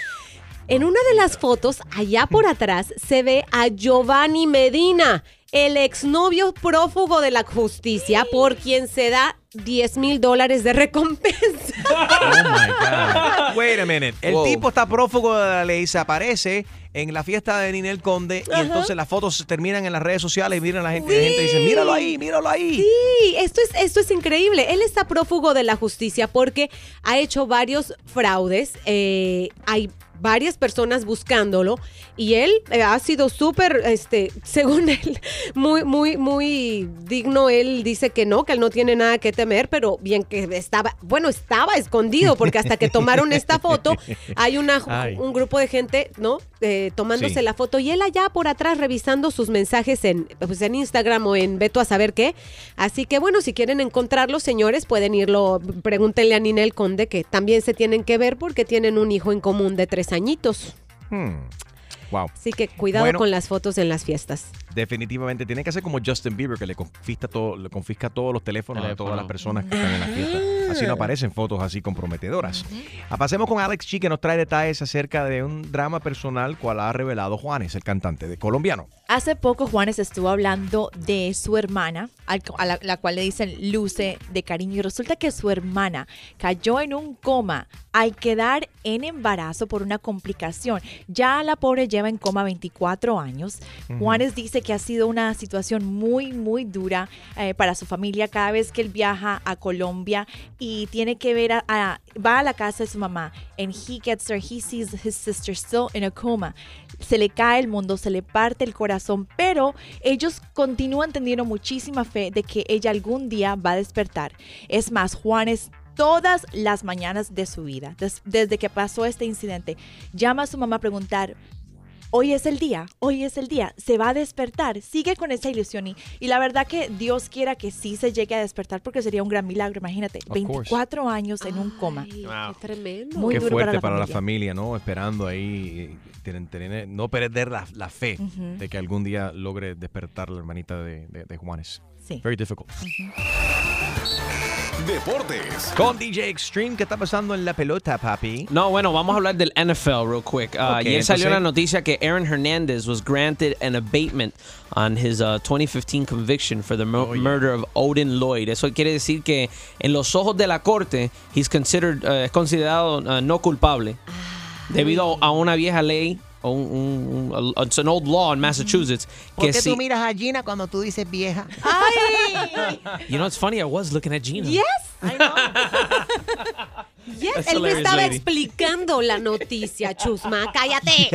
en una de las fotos, allá por atrás, se ve a Giovanni Medina, el exnovio prófugo de la justicia, por quien se da 10 mil dólares de recompensa. Oh my God. Wait a minute. El Wow. tipo está prófugo de la ley, se aparece en la fiesta de Ninel Conde y entonces las fotos se terminan en las redes sociales y miran a la gente, la gente dice, míralo ahí, míralo ahí. Sí, esto es, esto es increíble. Él está prófugo de la justicia porque ha hecho varios fraudes. eh, hay varias personas buscándolo y él eh, ha sido súper, este, según él, muy, muy, muy digno. Él dice que no, que él no tiene nada que temer, pero bien que estaba, bueno, estaba escondido porque hasta que tomaron esta foto hay una, Ay. un grupo de gente, ¿no? Eh, tomándose Sí. la foto y él allá por atrás revisando sus mensajes en, pues, en Instagram o en Beto a saber qué. Así que bueno, si quieren encontrarlo, señores, pueden irlo, pregúntenle a Ninel Conde que también se tienen que ver porque tienen un hijo en común de tres añitos. Hmm. Wow. Así que cuidado Bueno. con las fotos en las fiestas. Definitivamente tiene que hacer como Justin Bieber que le confisca todo, le confisca todos los teléfonos a Teléfono. todas las personas que están en la fiesta. Así no aparecen fotos así comprometedoras. Ah, Pasemos con Alex Chi que nos trae detalles acerca de un drama personal cual ha revelado Juanes, el cantante de colombiano. Hace poco Juanes estuvo hablando de su hermana, a la, la cual le dicen Luce de cariño, y resulta que su hermana cayó en un coma al quedar en embarazo por una complicación. Ya la pobre lleva en coma 24 años. Juanes dice que ha sido una situación muy, muy dura eh, para su familia cada vez que él viaja a Colombia y tiene que ver a, a- va a la casa de su mamá and he gets there, he sees his sister still in a coma. Se le cae el mundo, se le parte el corazón pero ellos continúan teniendo muchísima fe de que ella algún día va a despertar. Es más, Juanes todas las mañanas de su vida, des- desde que pasó este incidente, llama a su mamá a preguntar, hoy es el día, hoy es el día, se va a despertar, sigue con esa ilusión y, y la verdad que Dios quiera que sí se llegue a despertar porque sería un gran milagro, imagínate, course. 24 años en un coma. Wow. Qué tremendo. Muy Qué duro fuerte para la familia. ¿no? Esperando ahí, tener- no perder la, la fe de que algún día logre despertar la hermanita de, de- de Juanes. Sí. Very difficult. Deportes. Con DJ Extreme, ¿qué está pasando en la pelota, papi? No, bueno, vamos a hablar del NFL real quick. Uh, Ok, ayer salió entonces- la noticia que Aaron Hernandez was granted an abatement on his uh, 2015 conviction for the mu- Oh, yeah. murder of Odin Lloyd. Eso quiere decir que en los ojos de la corte, he's considered, uh, es considerado uh, no culpable debido a una vieja ley un, un- un- a- it's an old law in Massachusetts ¿Por que si, tú miras a Gina cuando tú dices vieja? you know, it's funny. I was looking at Gina. Yes. Yes, That's él me hilarious, estaba lady. explicando la noticia, Chusma. Cállate.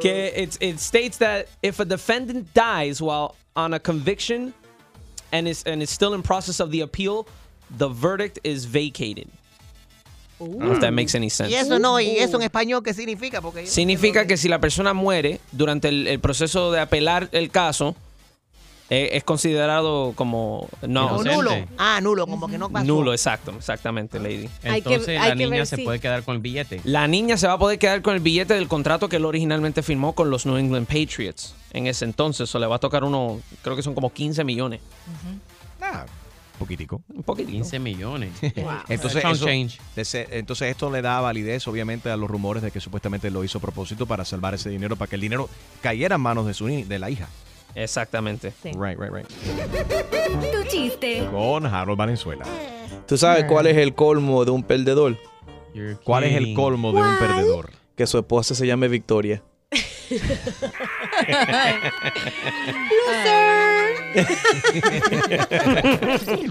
que it, it states that if a defendant dies while on a conviction and is and is still in process of the appeal, the verdict is vacated. I don't know if that makes any sense. Y eso no, y eso en español, ¿qué significa? Porque Significa que si la persona muere durante el, el proceso de apelar el caso, eh, es considerado como no O nulo. Ah, nulo, como que no pasó. Nulo, exacto, exactamente, lady. Hay que- Entonces hay la niña ver se si- puede quedar con el billete. La niña se va a poder quedar con el billete del contrato que él originalmente firmó con los New England Patriots en ese entonces. O le va a tocar uno, creo que son como 15 millones. Ah, poquitico. Un poquitito. 15 millones. Entonces, Chunk eso- change. de ese- entonces esto le da validez obviamente a los rumores de que supuestamente lo hizo a propósito para salvar ese dinero, para que el dinero cayera en manos de su de la hija. Exactamente. Right, right, right. Tu chiste. Con Harold Valenzuela. ¿Tú sabes cuál es el colmo de un perdedor? ¿Cuál es el colmo de un perdedor? Que su esposa se llame Victoria.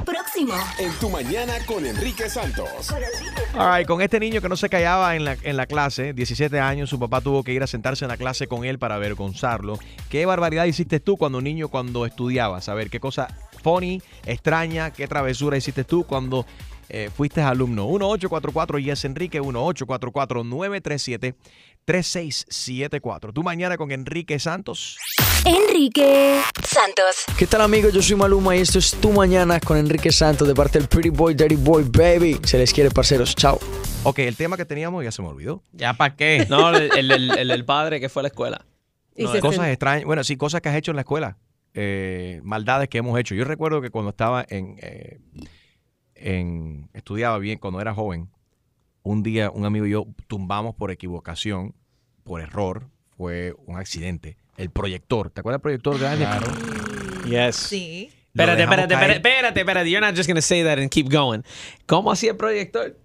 Próximo. En tu mañana con Enrique Santos. All right, con este niño que no se callaba en la, en la clase, 17 años, su papá tuvo que ir a sentarse en la clase con él para avergonzarlo. ¿Qué barbaridad hiciste tú cuando niño, cuando estudiabas? A ver, ¿qué cosa funny, extraña, qué travesura hiciste tú cuando eh, fuiste alumno? 1844 Yes Enrique, 1844-937-3674. Tu mañana con Enrique Santos. Enrique Santos. ¿Qué tal amigos? Yo soy Maluma y esto es Tu Mañana con Enrique Santos de parte del Pretty Boy, Dirty Boy, Baby. Se les quiere, parceros. Chao. Ok, el tema que teníamos ya se me olvidó. ¿Ya para qué? No, el, el, el- padre que fue a la escuela. Se cosas extrañas, bueno, sí, cosas que has hecho en la escuela, eh, maldades que hemos hecho. Yo recuerdo que cuando estaba en, eh, en, estudiaba bien, cuando era joven, un día un amigo y yo tumbamos por equivocación, por error, fue un accidente. El proyector, ¿te acuerdas del proyector grande? Claro. Yes. Sí. Espérate, espérate, espérate, espérate, espérate. You're not just gonna say that and keep going. ¿Cómo hacía el proyector?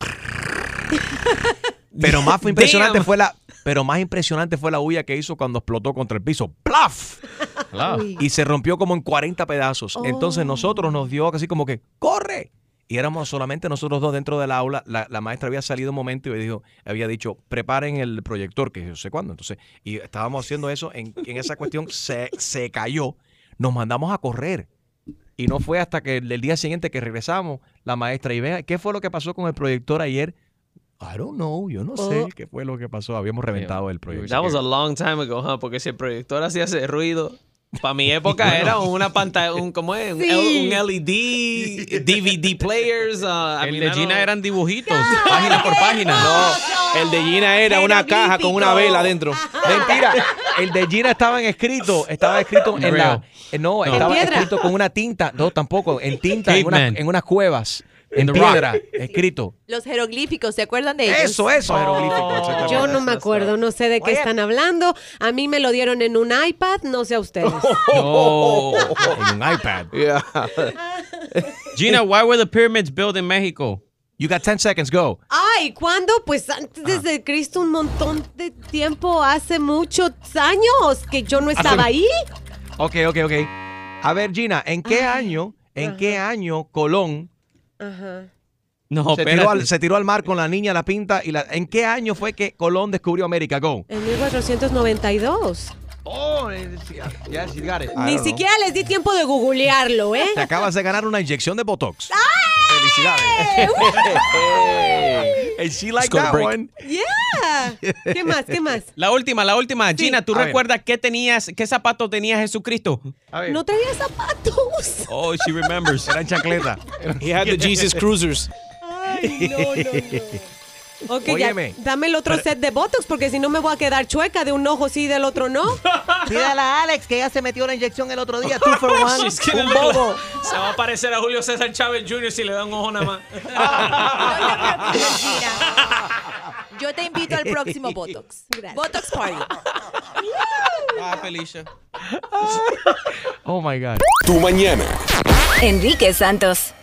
Pero más fue impresionante Damn. fue la, pero más impresionante fue la huya que hizo cuando explotó contra el piso. ¡Plaf! Y se rompió como en 40 pedazos. Entonces nosotros nos dio así como que, ¡corre! Y éramos solamente nosotros dos dentro del aula. La, la maestra había salido un momento y dijo, había dicho, preparen el proyector, que yo sé cuándo. Entonces, y estábamos haciendo eso, en, en esa cuestión se, se cayó. Nos mandamos a correr. Y no fue hasta que el, el día siguiente que regresamos, la maestra, y vea, ¿qué fue lo que pasó con el proyector ayer? I don't know, yo no sé Oh. qué fue lo que pasó. Habíamos reventado el proyector. That was a long time ago, huh? Porque si el proyector hacía ese ruido, para mi época era una pantalla, un, ¿cómo es? Un, Sí. L- un LED, DVD players. uh, El de Gina eran dibujitos, página por página. No, el de Gina era una caja con una vela adentro. Mentira, el de Gina estaba en escrito, estaba escrito en la, eh, no, No. estaba escrito con una tinta, no tampoco, en tinta, en, una- en unas cuevas, en the piedra, escrito. Los jeroglíficos, ¿se acuerdan de ellos? Eso, eso, jeroglífico, exactamente. Yo no me acuerdo, no sé de qué están hablando. A mí me lo dieron en un iPad, no sé a ustedes. No. En un iPad. Yeah. Gina, why were the pyramids built in Mexico? You got 10 seconds, go. Ay, ¿cuándo? Pues antes de Cristo, un montón de tiempo, hace muchos años que yo no estaba ahí. Ok, ok, ok. A ver, Gina, ¿en qué año, en qué año Colón Ajá. No, se tiró, al, se tiró al mar con la niña, la pinta y la, ¿en qué año fue que Colón descubrió América? Go. En 1492. Oh, yes, you got it. I Ni siquiera les di tiempo de googlearlo, ¿eh? Te acabas de ganar una inyección de Botox. ¡Ay! And she like go to that break. one. Yeah. ¿Qué más? ¿Qué más? La última, la última. Gina, ¿tú A ver. recuerdas qué tenías, qué zapato tenía Jesucristo? No traía zapatos. Oh, she remembers. Eran chancleta. He had the Jesus Cruisers. Ay, no, no, no. Ok, Óyeme. ya, dame el otro set de Botox porque si no me voy a quedar chueca de un ojo sí y del otro no. Pídala a Alex que ella se metió la inyección el otro día. Two for one. She's Un bobo. Se va a parecer a Julio César Chávez Jr. si le da un ojo nada más. Yo te invito al próximo Botox. Botox Party. Ah, Felicia. Oh my God. Tu mañana. Enrique Santos.